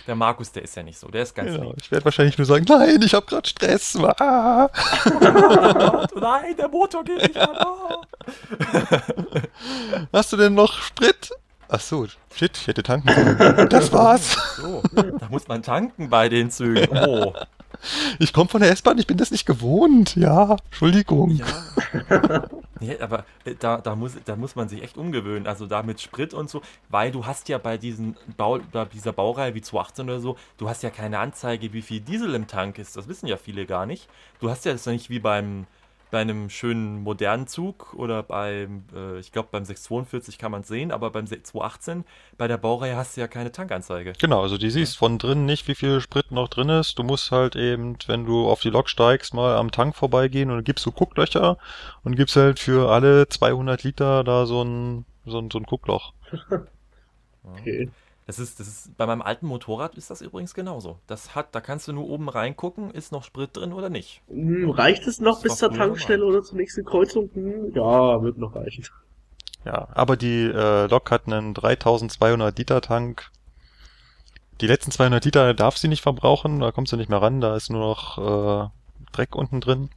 Der Markus, der ist ja nicht so. Der ist ganz Genau. lieb. Ich werde wahrscheinlich nur sagen, nein, ich habe gerade Stress. Ah. Nein, der Motor geht nicht an. Ah. Hast du denn noch Sprit? Ach so, shit, ich hätte tanken sollen. Das war's. So, da muss man tanken bei den Zügen. Oh. Ich komme von der S-Bahn, ich bin das nicht gewohnt. Ja, Entschuldigung. Ja. Nee, aber äh, da, da, muss, da muss man sich echt umgewöhnen. Also da mit Sprit und so, weil du hast ja bei diesen Bau, bei dieser Baureihe wie 218 oder so, du hast ja keine Anzeige, wie viel Diesel im Tank ist. Das wissen ja viele gar nicht. Du hast ja das ja nicht wie beim bei einem schönen modernen Zug oder beim, äh, ich glaube beim 642 kann man es sehen, aber beim 218, bei der Baureihe hast du ja keine Tankanzeige. Genau, also die siehst von drin nicht, wie viel Sprit noch drin ist. Du musst halt eben, wenn du auf die Lok steigst, mal am Tank vorbeigehen und dann gibst du Gucklöcher und gibst halt für alle 200 Liter da so ein, so ein, so ein Guckloch. Okay. Das ist, das ist, bei meinem alten Motorrad ist das übrigens genauso. Das hat, da kannst du nur oben reingucken, ist noch Sprit drin oder nicht. Hm, reicht es noch Das bis zur Tankstelle oder zur nächsten Kreuzung? Hm, ja, wird noch reichen. Ja, aber die äh, Lok hat einen 3200 Liter Tank. Die letzten 200 Liter darf sie nicht verbrauchen, da kommst du nicht mehr ran, da ist nur noch äh, Dreck unten drin.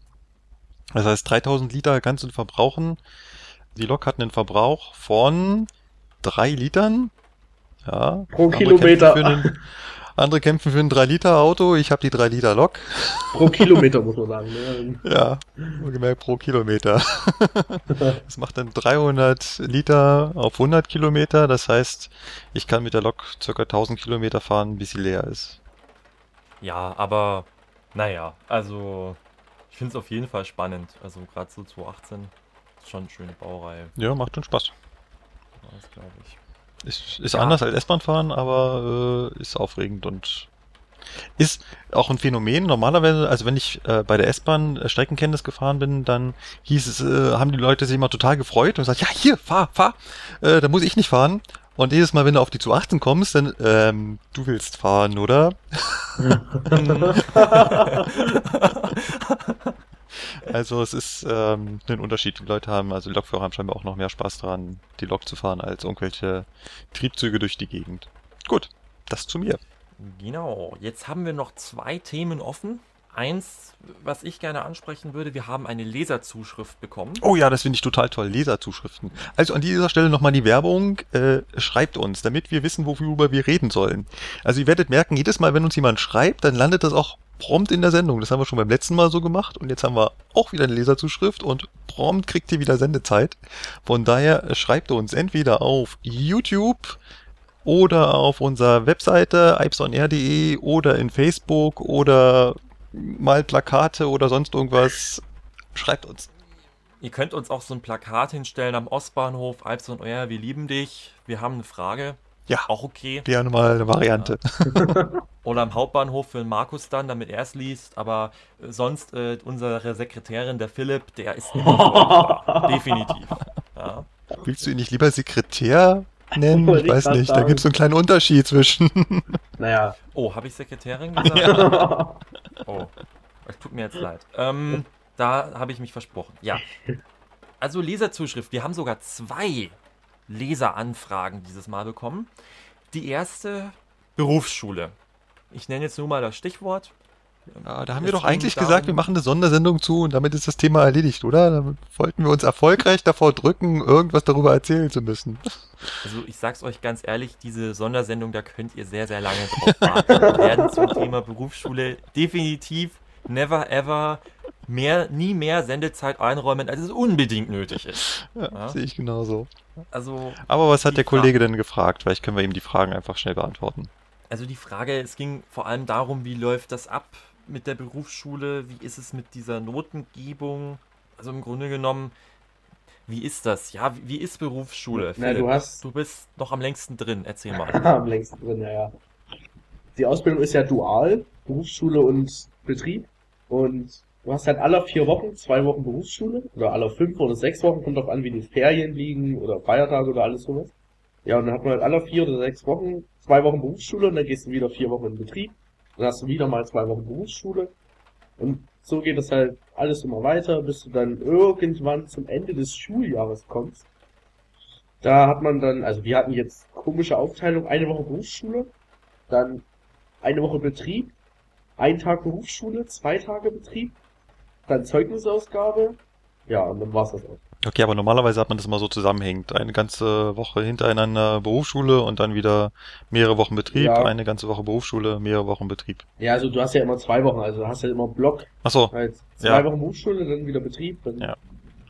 Das heißt, 3000 Liter kannst du verbrauchen. Die Lok hat einen Verbrauch von 3 Litern. Ja. Pro Andere Kilometer. Kämpfen für einen, andere kämpfen für ein 3 Liter Auto, ich habe die 3 Liter Lok. Pro Kilometer muss man sagen. Ne? Ja, gemerkt pro Kilometer. Das macht dann 300 Liter auf 100 Kilometer. Das heißt, ich kann mit der Lok circa 1000 Kilometer fahren, bis sie leer ist. Ja, aber naja, also ich finde es auf jeden Fall spannend. Also gerade so 2018 ist schon eine schöne Baureihe. Ja, macht schon Spaß. Das glaube ich. Ist, ist Ja. anders als S-Bahn fahren, aber äh, ist aufregend und ist auch ein Phänomen. Normalerweise, also wenn ich äh, bei der S-Bahn äh, Streckenkenntnis gefahren bin, dann hieß es, äh, haben die Leute sich immer total gefreut und gesagt, ja, hier, fahr, fahr, äh, da muss ich nicht fahren. Und jedes Mal, wenn du auf die zu 18 kommst, dann, ähm, du willst fahren, oder? Also es ist ähm, ein Unterschied. Die Leute haben, also die Lokführer haben scheinbar auch noch mehr Spaß dran, die Lok zu fahren, als irgendwelche Triebzüge durch die Gegend. Gut, das zu mir. Genau, jetzt haben wir noch zwei Themen offen. Eins, was ich gerne ansprechen würde, wir haben eine Leserzuschrift bekommen. Oh ja, das finde ich total toll. Leserzuschriften. Also an dieser Stelle nochmal die Werbung. Äh, schreibt uns, damit wir wissen, worüber wir reden sollen. Also ihr werdet merken, jedes Mal, wenn uns jemand schreibt, dann landet das auch prompt in der Sendung. Das haben wir schon beim letzten Mal so gemacht und jetzt haben wir auch wieder eine Leserzuschrift und prompt kriegt ihr wieder Sendezeit. Von daher schreibt uns entweder auf YouTube oder auf unserer Webseite ipsonair.de oder in Facebook oder mal Plakate oder sonst irgendwas. Schreibt uns. Ihr könnt uns auch so ein Plakat hinstellen am Ostbahnhof, Alps und Euer, wir lieben dich. Wir haben eine Frage. Ja. Auch okay. Gerne mal eine Variante. Oder am Hauptbahnhof für den Markus dann, damit er es liest. Aber äh, sonst äh, unsere Sekretärin, der Philipp, der ist immer da. Definitiv. Ja. Willst du ihn nicht lieber Sekretär nennen? Ich ich weiß nicht. Da sagen. gibt es so einen kleinen Unterschied zwischen. Naja. Oh, habe ich Sekretärin gesagt? Oh, es tut mir jetzt leid. Ähm, da habe ich mich versprochen. Ja. Also Leserzuschrift. Wir haben sogar zwei Leseranfragen dieses Mal bekommen. Die erste Berufsschule. Ich nenne jetzt nur mal das Stichwort. Ja, da haben wir doch eigentlich darum- gesagt, wir machen eine Sondersendung zu und damit ist das Thema erledigt, oder? Damit wollten wir uns erfolgreich davor drücken, irgendwas darüber erzählen zu müssen. Also ich sag's euch ganz ehrlich, diese Sondersendung, da könnt ihr sehr, sehr lange drauf warten. Wir werden zum Thema Berufsschule definitiv never ever mehr, nie mehr Sendezeit einräumen, als es unbedingt nötig ist. Ja, Ja. Sehe ich genauso. Also Aber was hat der Kollege denn gefragt? Vielleicht können wir ihm die Fragen einfach schnell beantworten. Also die Frage, es ging vor allem darum, wie läuft das ab mit der Berufsschule, wie ist es mit dieser Notengebung? Also im Grunde genommen, wie ist das? Ja, wie, wie ist Berufsschule? Na, du hast. Du bist noch am längsten drin, erzähl mal. am längsten drin, ja, ja. Die Ausbildung ist ja dual, Berufsschule und Betrieb. Und du hast halt alle vier Wochen zwei Wochen Berufsschule. Oder alle fünf oder sechs Wochen, kommt drauf an, wie die Ferien liegen oder Feiertage oder alles sowas. Ja, und dann hat man halt alle vier oder sechs Wochen zwei Wochen Berufsschule und dann gehst du wieder vier Wochen in Betrieb. Dann hast du wieder mal zwei Wochen Berufsschule. Und so geht es halt alles immer weiter, bis du dann irgendwann zum Ende des Schuljahres kommst. Da hat man dann, also wir hatten jetzt komische Aufteilung, eine Woche Berufsschule, dann eine Woche Betrieb, ein Tag Berufsschule, zwei Tage Betrieb, dann Zeugnisausgabe, ja, und dann war's das auch. Okay, aber normalerweise hat man das mal so zusammenhängt. Eine ganze Woche hintereinander Berufsschule und dann wieder mehrere Wochen Betrieb, ja. eine ganze Woche Berufsschule, mehrere Wochen Betrieb. Ja, also du hast ja immer zwei Wochen, also du hast ja immer Block. Ach so. Halt zwei ja. Wochen Berufsschule, dann wieder Betrieb. Dann ja.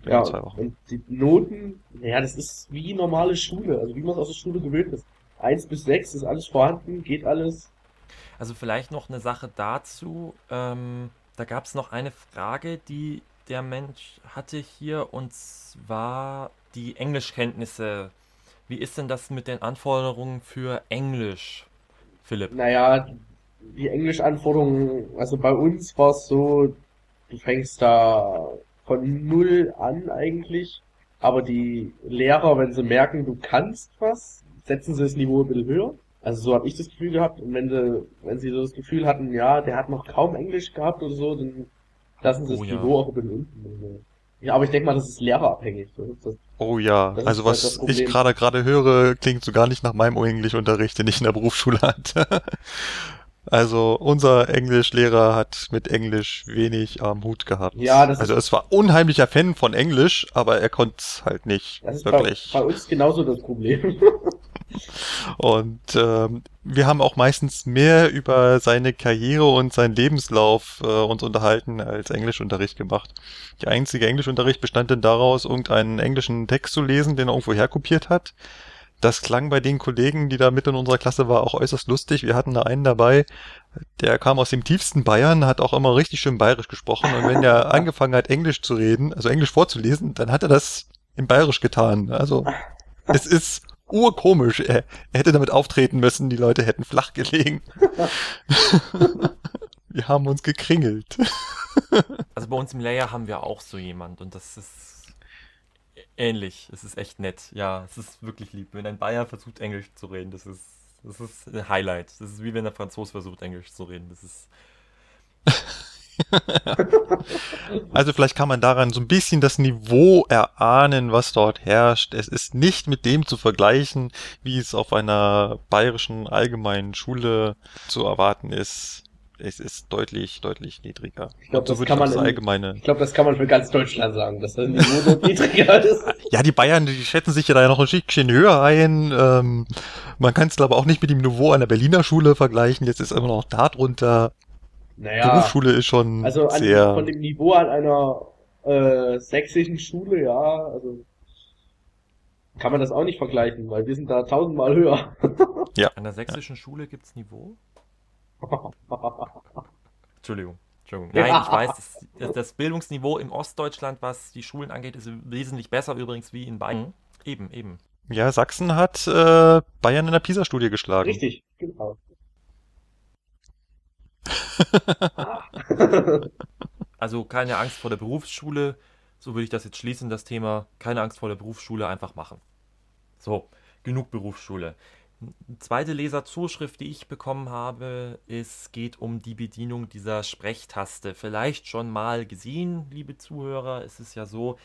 Ja, zwei Wochen. und die Noten, ja, das ist wie normale Schule, also wie man es aus der Schule gewöhnt ist. Eins bis sechs ist alles vorhanden, geht alles. Also vielleicht noch eine Sache dazu. Ähm, da gab es noch eine Frage, die der Mensch hatte hier, und zwar die Englischkenntnisse. Wie ist denn das mit den Anforderungen für Englisch, Philipp? Naja, die Englischanforderungen, also bei uns war es so, du fängst da von null an eigentlich, aber die Lehrer, wenn sie merken, du kannst was, setzen sie das Niveau ein bisschen höher. Also so habe ich das Gefühl gehabt. Und wenn sie, wenn sie so das Gefühl hatten, ja, der hat noch kaum Englisch gehabt oder so, dann lassen sie oh, das ja. Niveau auch ein bisschen unten. Ja, aber ich denke mal, das ist lehrerabhängig. Das, oh ja, also was halt ich gerade gerade höre, klingt so gar nicht nach meinem Englischunterricht, den ich in der Berufsschule hatte. also unser Englischlehrer hat mit Englisch wenig am Hut gehabt. Ja, das also es war unheimlicher Fan von Englisch, aber er konnte es halt nicht das ist wirklich. Bei, bei uns genauso das Problem. Und ähm, wir haben auch meistens mehr über seine Karriere und seinen Lebenslauf äh, uns unterhalten als Englischunterricht gemacht. Der einzige Englischunterricht bestand dann daraus, irgendeinen englischen Text zu lesen, den er irgendwo herkopiert hat. Das klang bei den Kollegen, die da mit in unserer Klasse war, auch äußerst lustig. Wir hatten da einen dabei, der kam aus dem tiefsten Bayern, hat auch immer richtig schön bayerisch gesprochen. Und wenn er angefangen hat, Englisch zu reden, also Englisch vorzulesen, dann hat er das in bayerisch getan. Also es ist urkomisch. Er, er hätte damit auftreten müssen, die Leute hätten flach gelegen. wir haben uns gekringelt. also bei uns im Layer haben wir auch so jemand und das ist ähnlich. Es ist echt nett. Ja, es ist wirklich lieb. Wenn ein Bayer versucht, Englisch zu reden, das ist, das ist ein Highlight. Das ist wie wenn der Franzos versucht, Englisch zu reden. Das ist also vielleicht kann man daran so ein bisschen das Niveau erahnen, was dort herrscht. Es ist nicht mit dem zu vergleichen, wie es auf einer bayerischen allgemeinen Schule zu erwarten ist. Es ist deutlich, deutlich niedriger. Ich glaube, so das kann man das allgemeine. Ich glaube, das kann man für ganz Deutschland sagen, dass das Niveau so niedriger ist. Ja, die Bayern, die schätzen sich ja da noch ein Stückchen höher ein. Ähm, man kann es glaube auch nicht mit dem Niveau einer Berliner Schule vergleichen. Jetzt ist immer noch da drunter. Naja, Berufsschule ist schon also an, sehr... von dem Niveau an einer äh, sächsischen Schule, ja, also kann man das auch nicht vergleichen, weil wir sind da tausendmal höher. ja. An der sächsischen ja. Schule gibt's Niveau? Entschuldigung. Entschuldigung. Nein, ich weiß, das, das, Bildungsniveau im Ostdeutschland, was die Schulen angeht, ist wesentlich besser übrigens wie in Bayern. Mhm. Eben, eben. Ja, Sachsen hat äh, Bayern in der PISA-Studie geschlagen. Richtig, genau. also keine Angst vor der Berufsschule. So würde ich das jetzt schließen, das Thema. Keine Angst vor der Berufsschule, einfach machen. So, genug Berufsschule. Zweite Leserzuschrift, die ich bekommen habe, es geht um die Bedienung dieser Sprechtaste. Vielleicht schon mal gesehen, liebe Zuhörer. Es ist ja so,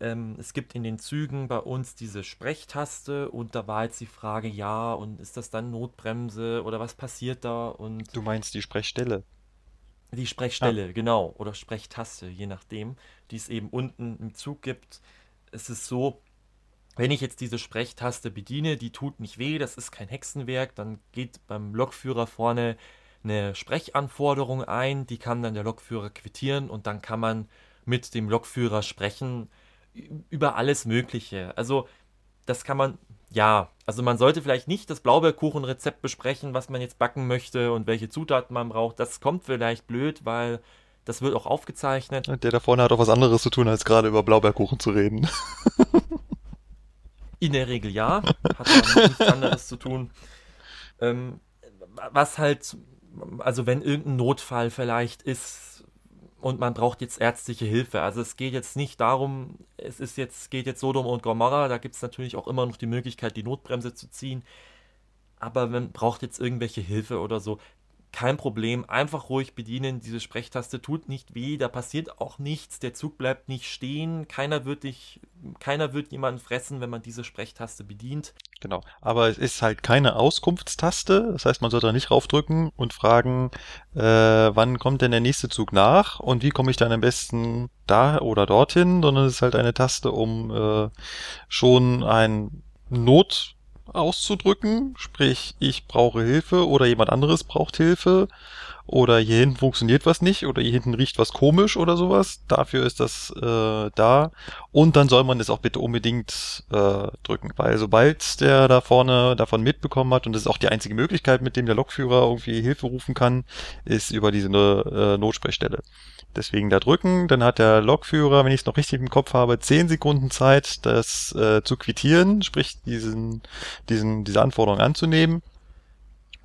ähm, es gibt in den Zügen bei uns diese Sprechtaste und da war jetzt die Frage, ja, und ist das dann Notbremse oder was passiert da? Und du meinst die Sprechstelle? Die Sprechstelle, ah. genau, oder Sprechtaste, je nachdem, die es eben unten im Zug gibt. Es ist so, wenn ich jetzt diese Sprechtaste bediene, die tut nicht weh, das ist kein Hexenwerk, dann geht beim Lokführer vorne eine Sprechanforderung ein, die kann dann der Lokführer quittieren und dann kann man mit dem Lokführer sprechen über alles Mögliche. Also, das kann man, ja, also man sollte vielleicht nicht das Blaubeerkuchenrezept besprechen, was man jetzt backen möchte und welche Zutaten man braucht. Das kommt vielleicht blöd, weil Das wird auch aufgezeichnet. Der da vorne hat auch was anderes zu tun, als gerade über Blaubeerkuchen zu reden. In der Regel ja, hat nichts anderes zu tun. Ähm, was halt, also wenn irgendein Notfall vielleicht ist und man braucht jetzt ärztliche Hilfe. Also es geht jetzt nicht darum, es ist jetzt, geht jetzt Sodom und Gomorra, da gibt es natürlich auch immer noch die Möglichkeit, die Notbremse zu ziehen. Aber man braucht jetzt irgendwelche Hilfe oder so kein Problem, einfach ruhig bedienen. Diese Sprechtaste tut nicht weh, da passiert auch nichts, der Zug bleibt nicht stehen, keiner wird dich, keiner wird jemanden fressen, wenn man diese Sprechtaste bedient. Genau, aber es ist halt keine Auskunftstaste, das heißt, man sollte da nicht raufdrücken und fragen, äh, wann kommt denn der nächste Zug nach und wie komme ich dann am besten da oder dorthin, sondern es ist halt eine Taste, um äh, schon ein Not auszudrücken, sprich ich brauche Hilfe oder jemand anderes braucht Hilfe oder hier hinten funktioniert was nicht oder hier hinten riecht was komisch oder sowas. Dafür ist das äh, da. Und dann soll man es auch bitte unbedingt äh, drücken, weil sobald der da vorne davon mitbekommen hat und das ist auch die einzige Möglichkeit, mit dem der Lokführer irgendwie Hilfe rufen kann, ist über diese äh, Notsprechstelle. Deswegen da drücken, dann hat der Lokführer, wenn ich es noch richtig im Kopf habe, zehn Sekunden Zeit, das äh, zu quittieren, sprich diesen, diesen, diese Anforderung anzunehmen.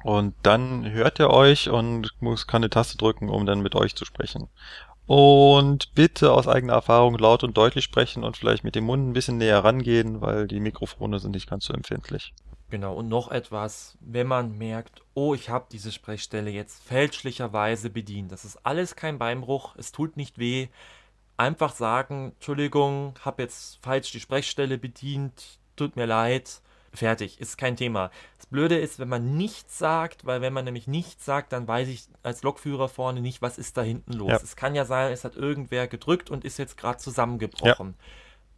Und dann hört er euch und muss, kann eine Taste drücken, um dann mit euch zu sprechen. Und bitte aus eigener Erfahrung laut und deutlich sprechen und vielleicht mit dem Mund ein bisschen näher rangehen, weil die Mikrofone sind nicht ganz so empfindlich. Genau, und noch etwas, wenn man merkt, oh, ich habe diese Sprechstelle jetzt fälschlicherweise bedient. Das ist alles kein Beinbruch, es tut nicht weh. Einfach sagen, Entschuldigung, habe jetzt falsch die Sprechstelle bedient, tut mir leid. Fertig, ist kein Thema. Blöde ist, wenn man nichts sagt, weil wenn man nämlich nichts sagt, dann weiß ich als Lokführer vorne nicht, was ist da hinten los. Ja. Es kann ja sein, es hat irgendwer gedrückt und ist jetzt gerade zusammengebrochen. Ja.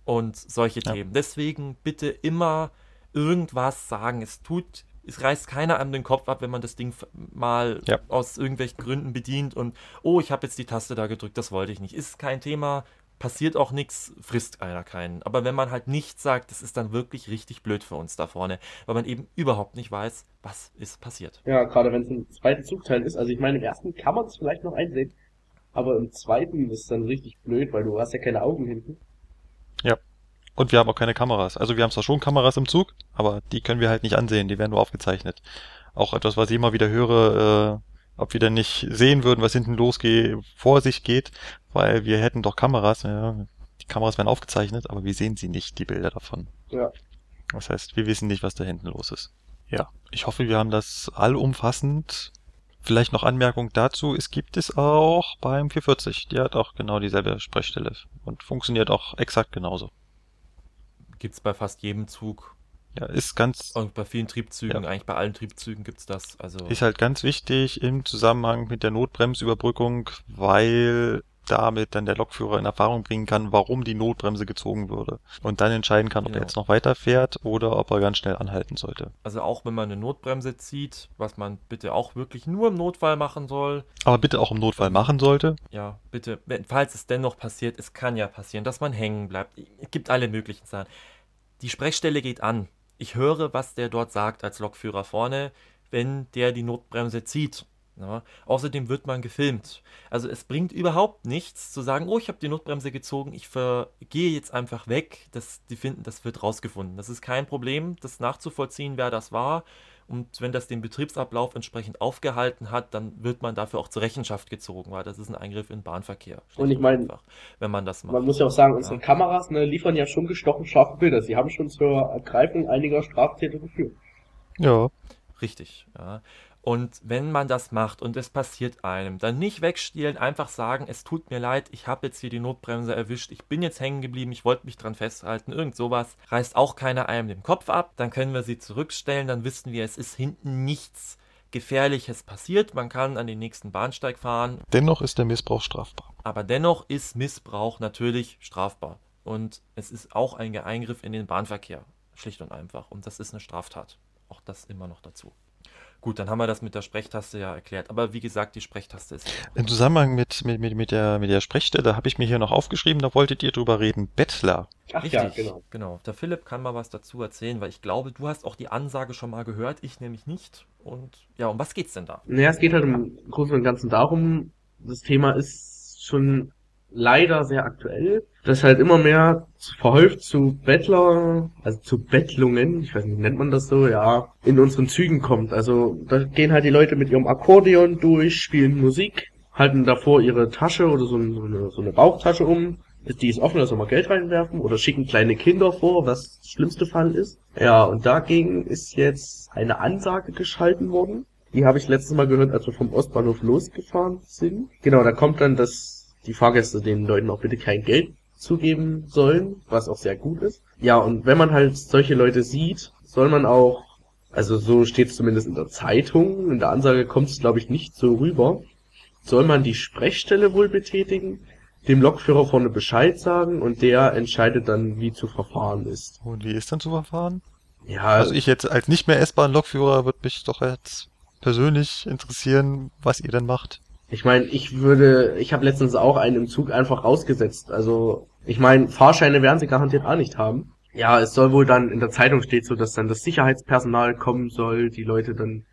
Und solche ja. Themen. Deswegen bitte immer irgendwas sagen. Es tut, es reißt keiner an den Kopf ab, wenn man das Ding mal aus irgendwelchen Gründen bedient und oh, ich habe jetzt die Taste da gedrückt, das wollte ich nicht. Ist kein Thema, passiert auch nichts, frisst einer keinen. Aber wenn man halt nichts sagt, das ist dann wirklich richtig blöd für uns da vorne, weil man eben überhaupt nicht weiß, was ist passiert. Ja, gerade wenn es ein zweiter Zugteil ist. Also ich meine, im ersten kann man es vielleicht noch einsehen, aber im zweiten ist es dann richtig blöd, weil du hast ja keine Augen hinten. Ja. Und wir haben auch keine Kameras. Also wir haben zwar schon Kameras im Zug, aber die können wir halt nicht ansehen, die werden nur aufgezeichnet. Auch etwas, was ich immer wieder höre, äh, ob wir dann nicht sehen würden, was hinten losgeht, vor sich geht, weil wir hätten doch Kameras, ja, die Kameras werden aufgezeichnet, aber wir sehen sie nicht, die Bilder davon. Ja. Das heißt, wir wissen nicht, was da hinten los ist. Ja, ich hoffe, wir haben das allumfassend. Vielleicht noch Anmerkung dazu, es gibt es auch beim 440. Die hat auch genau dieselbe Sprechstelle und funktioniert auch exakt genauso gibt es bei fast jedem Zug. Ja, ist ganz. Und bei vielen Triebzügen, ja. eigentlich bei allen Triebzügen gibt es das. Also ist halt ganz wichtig im Zusammenhang mit der Notbremsüberbrückung, weil damit dann der Lokführer in Erfahrung bringen kann, warum die Notbremse gezogen würde. Und dann entscheiden kann, ob genau. er jetzt noch weiterfährt oder ob er ganz schnell anhalten sollte. Also auch wenn man eine Notbremse zieht, was man bitte auch wirklich nur im Notfall machen soll. Aber bitte auch im Notfall machen sollte. Ja, bitte, falls es dennoch passiert, es kann ja passieren, dass man hängen bleibt. Es gibt alle möglichen Sachen. Die Sprechstelle geht an. Ich höre, was der dort sagt als Lokführer vorne, wenn der die Notbremse zieht. Ja. Außerdem wird man gefilmt. Also es bringt überhaupt nichts zu sagen, oh, ich habe die Notbremse gezogen, ich gehe jetzt einfach weg. Das, die finden, das wird rausgefunden. Das ist kein Problem, das nachzuvollziehen, wer das war. Und wenn das den Betriebsablauf entsprechend aufgehalten hat, dann wird man dafür auch zur Rechenschaft gezogen, weil das ist ein Eingriff in den Bahnverkehr. Und ich meine, wenn man das macht. Man muss ja auch sagen, unsere ja. Kameras ne, liefern ja schon gestochen scharfe Bilder. Sie haben schon zur Ergreifung einiger Straftäter geführt. Ja. Richtig, ja. Und wenn man das macht und es passiert einem, dann nicht wegstielen, einfach sagen, es tut mir leid, ich habe jetzt hier die Notbremse erwischt, ich bin jetzt hängen geblieben, ich wollte mich dran festhalten, irgend sowas. Reißt auch keiner einem den Kopf ab, dann können wir sie zurückstellen, dann wissen wir, es ist hinten nichts Gefährliches passiert, man kann an den nächsten Bahnsteig fahren. Dennoch ist der Missbrauch strafbar. Aber dennoch ist Missbrauch natürlich strafbar. Und es ist auch ein Eingriff in den Bahnverkehr, schlicht und einfach. Und das ist eine Straftat. Auch das immer noch dazu. Gut, dann haben wir das mit der Sprechtaste ja erklärt. Aber wie gesagt, die Sprechtaste ist. Im Zusammenhang mit, mit, mit, mit, der, mit der Sprechstelle habe ich mir hier noch aufgeschrieben, da wolltet ihr drüber reden. Bettler. Ach Richtig, ja, genau. genau. Der Philipp kann mal was dazu erzählen, weil ich glaube, du hast auch die Ansage schon mal gehört, ich nämlich nicht. Und ja, um was geht's denn da? Naja, es geht halt im Großen und Ganzen darum, das Thema ist schon leider sehr aktuell, dass halt immer mehr verhäuft zu Bettler, also zu Bettlungen, ich weiß nicht, nennt man das so, ja, in unseren Zügen kommt. Also da gehen halt die Leute mit ihrem Akkordeon durch, spielen Musik, halten davor ihre Tasche oder so eine, so eine Bauchtasche um, die ist offen, da soll man Geld reinwerfen oder schicken kleine Kinder vor, was das schlimmste Fall ist. Ja, und dagegen ist jetzt eine Ansage geschalten worden. Die habe ich letztes Mal gehört, als wir vom Ostbahnhof losgefahren sind. Genau, da kommt dann, dass die Fahrgäste den Leuten auch bitte kein Geld zugeben sollen, was auch sehr gut ist. Ja, und wenn man halt solche Leute sieht, soll man auch, also so steht es zumindest in der Zeitung, in der Ansage kommt es glaube ich nicht so rüber, soll man die Sprechstelle wohl betätigen, dem Lokführer vorne Bescheid sagen und der entscheidet dann, wie zu verfahren ist. Und wie ist dann zu verfahren? Ja, Also ich jetzt als nicht mehr S-Bahn-Lokführer würde mich doch jetzt persönlich interessieren, was ihr denn macht. Ich meine, ich würde, ich habe letztens auch einen im Zug einfach rausgesetzt. Also ich meine, Fahrscheine werden sie garantiert auch nicht haben. Ja, es soll wohl dann in der Zeitung steht so, dass dann das Sicherheitspersonal kommen soll, die Leute dann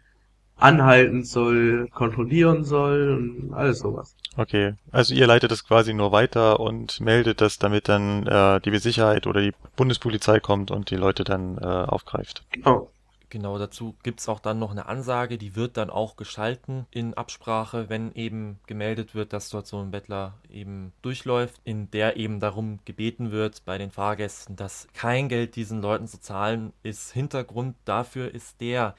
anhalten soll, kontrollieren soll und alles sowas. Okay, also ihr leitet das quasi nur weiter und meldet das, damit dann äh, die Sicherheit oder die Bundespolizei kommt und die Leute dann äh, aufgreift. Genau. Genau, dazu gibt es auch dann noch eine Ansage, die wird dann auch geschalten in Absprache, wenn eben gemeldet wird, dass dort so ein Bettler eben durchläuft, in der eben darum gebeten wird bei den Fahrgästen, dass kein Geld diesen Leuten zu zahlen ist. Hintergrund dafür ist der,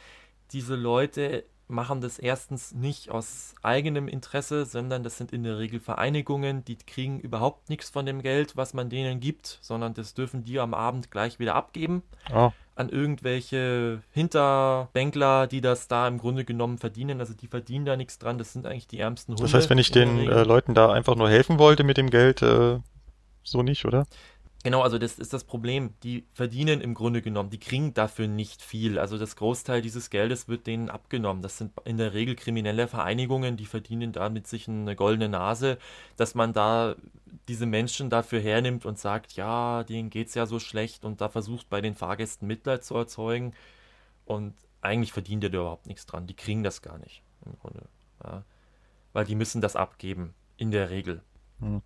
diese Leute machen das erstens nicht aus eigenem Interesse, sondern das sind in der Regel Vereinigungen, die kriegen überhaupt nichts von dem Geld, was man denen gibt, sondern das dürfen die am Abend gleich wieder abgeben Oh, an irgendwelche Hinterbänkler, die das da im Grunde genommen verdienen. Also die verdienen da nichts dran, das sind eigentlich die ärmsten Hunde. das heißt, wenn ich den äh, Leuten da einfach nur helfen wollte mit dem Geld, äh, so nicht, oder? Genau, also das ist das Problem. Die verdienen im Grunde genommen, die kriegen dafür nicht viel. Also das Großteil dieses Geldes wird denen abgenommen. Das sind in der Regel kriminelle Vereinigungen, die verdienen damit sich eine goldene Nase, dass man da diese Menschen dafür hernimmt und sagt, ja, denen geht's ja so schlecht und da versucht bei den Fahrgästen Mitleid zu erzeugen. Und eigentlich verdient ihr da überhaupt nichts dran. Die kriegen das gar nicht im Grunde. Ja. Weil die müssen das abgeben, in der Regel. Hm.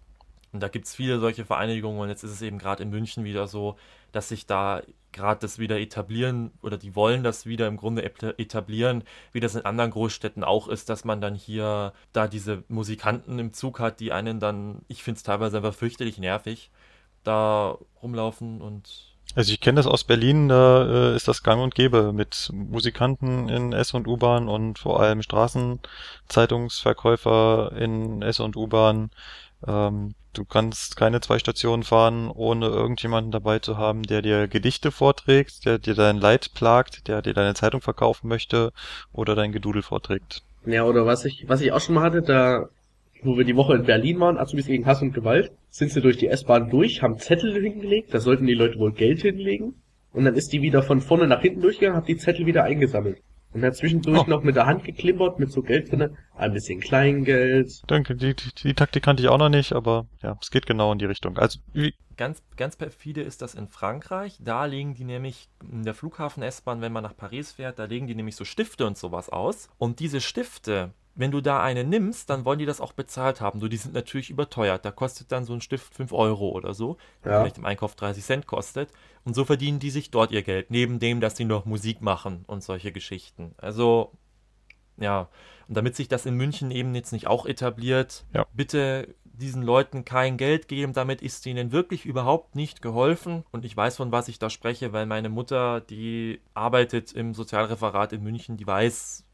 Und da gibt es viele solche Vereinigungen und jetzt ist es eben gerade in München wieder so, dass sich da gerade das wieder etablieren oder die wollen das wieder im Grunde et- etablieren, wie das in anderen Großstädten auch ist, dass man dann hier da diese Musikanten im Zug hat, die einen dann, ich finde es teilweise einfach fürchterlich nervig, da rumlaufen und Also ich kenne das aus Berlin, da äh, ist das gang und gäbe mit Musikanten in S- und U-Bahn und vor allem Straßenzeitungsverkäufer in S- und U-Bahn. Ähm, du kannst keine zwei Stationen fahren, ohne irgendjemanden dabei zu haben, der dir Gedichte vorträgt, der dir dein Leid plagt, der dir deine Zeitung verkaufen möchte oder dein Gedudel vorträgt. Ja, oder was ich, was ich auch schon mal hatte, da, wo wir die Woche in Berlin waren, Azubis gegen Hass und Gewalt, sind sie durch die S-Bahn durch, haben Zettel hingelegt, da sollten die Leute wohl Geld hinlegen, und dann ist die wieder von vorne nach hinten durchgegangen, hat die Zettel wieder eingesammelt. Und hat zwischendurch Oh. noch mit der Hand geklimpert, mit so Geld drinne, ein bisschen Kleingeld. Danke, die, die, die Taktik kannte ich auch noch nicht, aber ja, es geht genau in die Richtung. Also, wie, Ganz, ganz perfide ist das in Frankreich. Da legen die nämlich in der Flughafen-S-Bahn, wenn man nach Paris fährt, da legen die nämlich so Stifte und sowas aus. Und diese Stifte, wenn du da eine nimmst, dann wollen die das auch bezahlt haben. Nur die sind natürlich überteuert. Da kostet dann so ein Stift 5 Euro oder so, Ja. vielleicht im Einkauf 30 Cent kostet. Und so verdienen die sich dort ihr Geld, neben dem, dass sie noch Musik machen und solche Geschichten. Also, ja. Und damit sich das in München eben jetzt nicht auch etabliert, Ja. bitte diesen Leuten kein Geld geben, damit ist ihnen wirklich überhaupt nicht geholfen. Und ich weiß, von was ich da spreche, weil meine Mutter, die arbeitet im Sozialreferat in München, die weiß,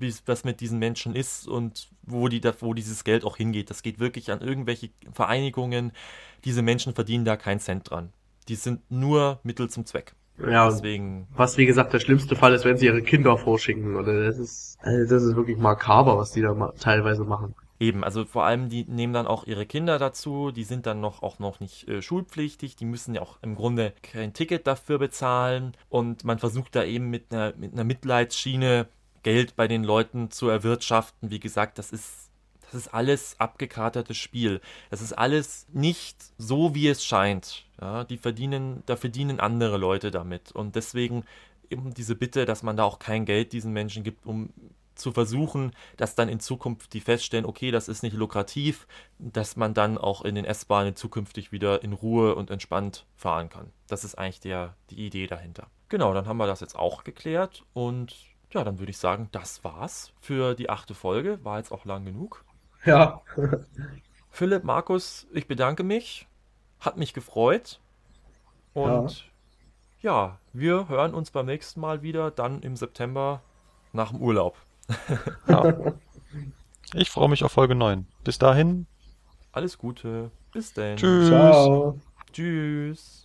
wie was mit diesen Menschen ist und wo, die, wo dieses Geld auch hingeht. Das geht wirklich an irgendwelche Vereinigungen. Diese Menschen verdienen da keinen Cent dran. Die sind nur Mittel zum Zweck. Ja, Deswegen was wie gesagt der schlimmste Fall ist, wenn sie ihre Kinder vorschicken, oder das ist, also das ist wirklich makaber, was die da ma teilweise machen. Eben, also vor allem, die nehmen dann auch ihre Kinder dazu, die sind dann noch auch noch nicht äh, schulpflichtig, die müssen ja auch im Grunde kein Ticket dafür bezahlen und man versucht da eben mit einer, mit einer Mitleidsschiene Geld bei den Leuten zu erwirtschaften. Wie gesagt, das ist, das ist alles abgekatertes Spiel. Das ist alles nicht so, wie es scheint. Ja, die verdienen, da verdienen andere Leute damit und deswegen eben diese Bitte, dass man da auch kein Geld diesen Menschen gibt, um zu versuchen, dass dann in Zukunft die feststellen, okay, das ist nicht lukrativ, dass man dann auch in den S-Bahnen zukünftig wieder in Ruhe und entspannt fahren kann. Das ist eigentlich der, die Idee dahinter. Genau, dann haben wir das jetzt auch geklärt und ja, dann würde ich sagen, das war's für die achte Folge. War jetzt auch lang genug. Ja. Philipp, Markus, ich bedanke mich. Hat mich gefreut. Und ja. ja, wir hören uns beim nächsten Mal wieder, dann im September nach dem Urlaub. ja. Ich freue mich auf Folge 9. Bis dahin. Alles Gute. Bis dann. Tschüss. Ciao. Tschüss.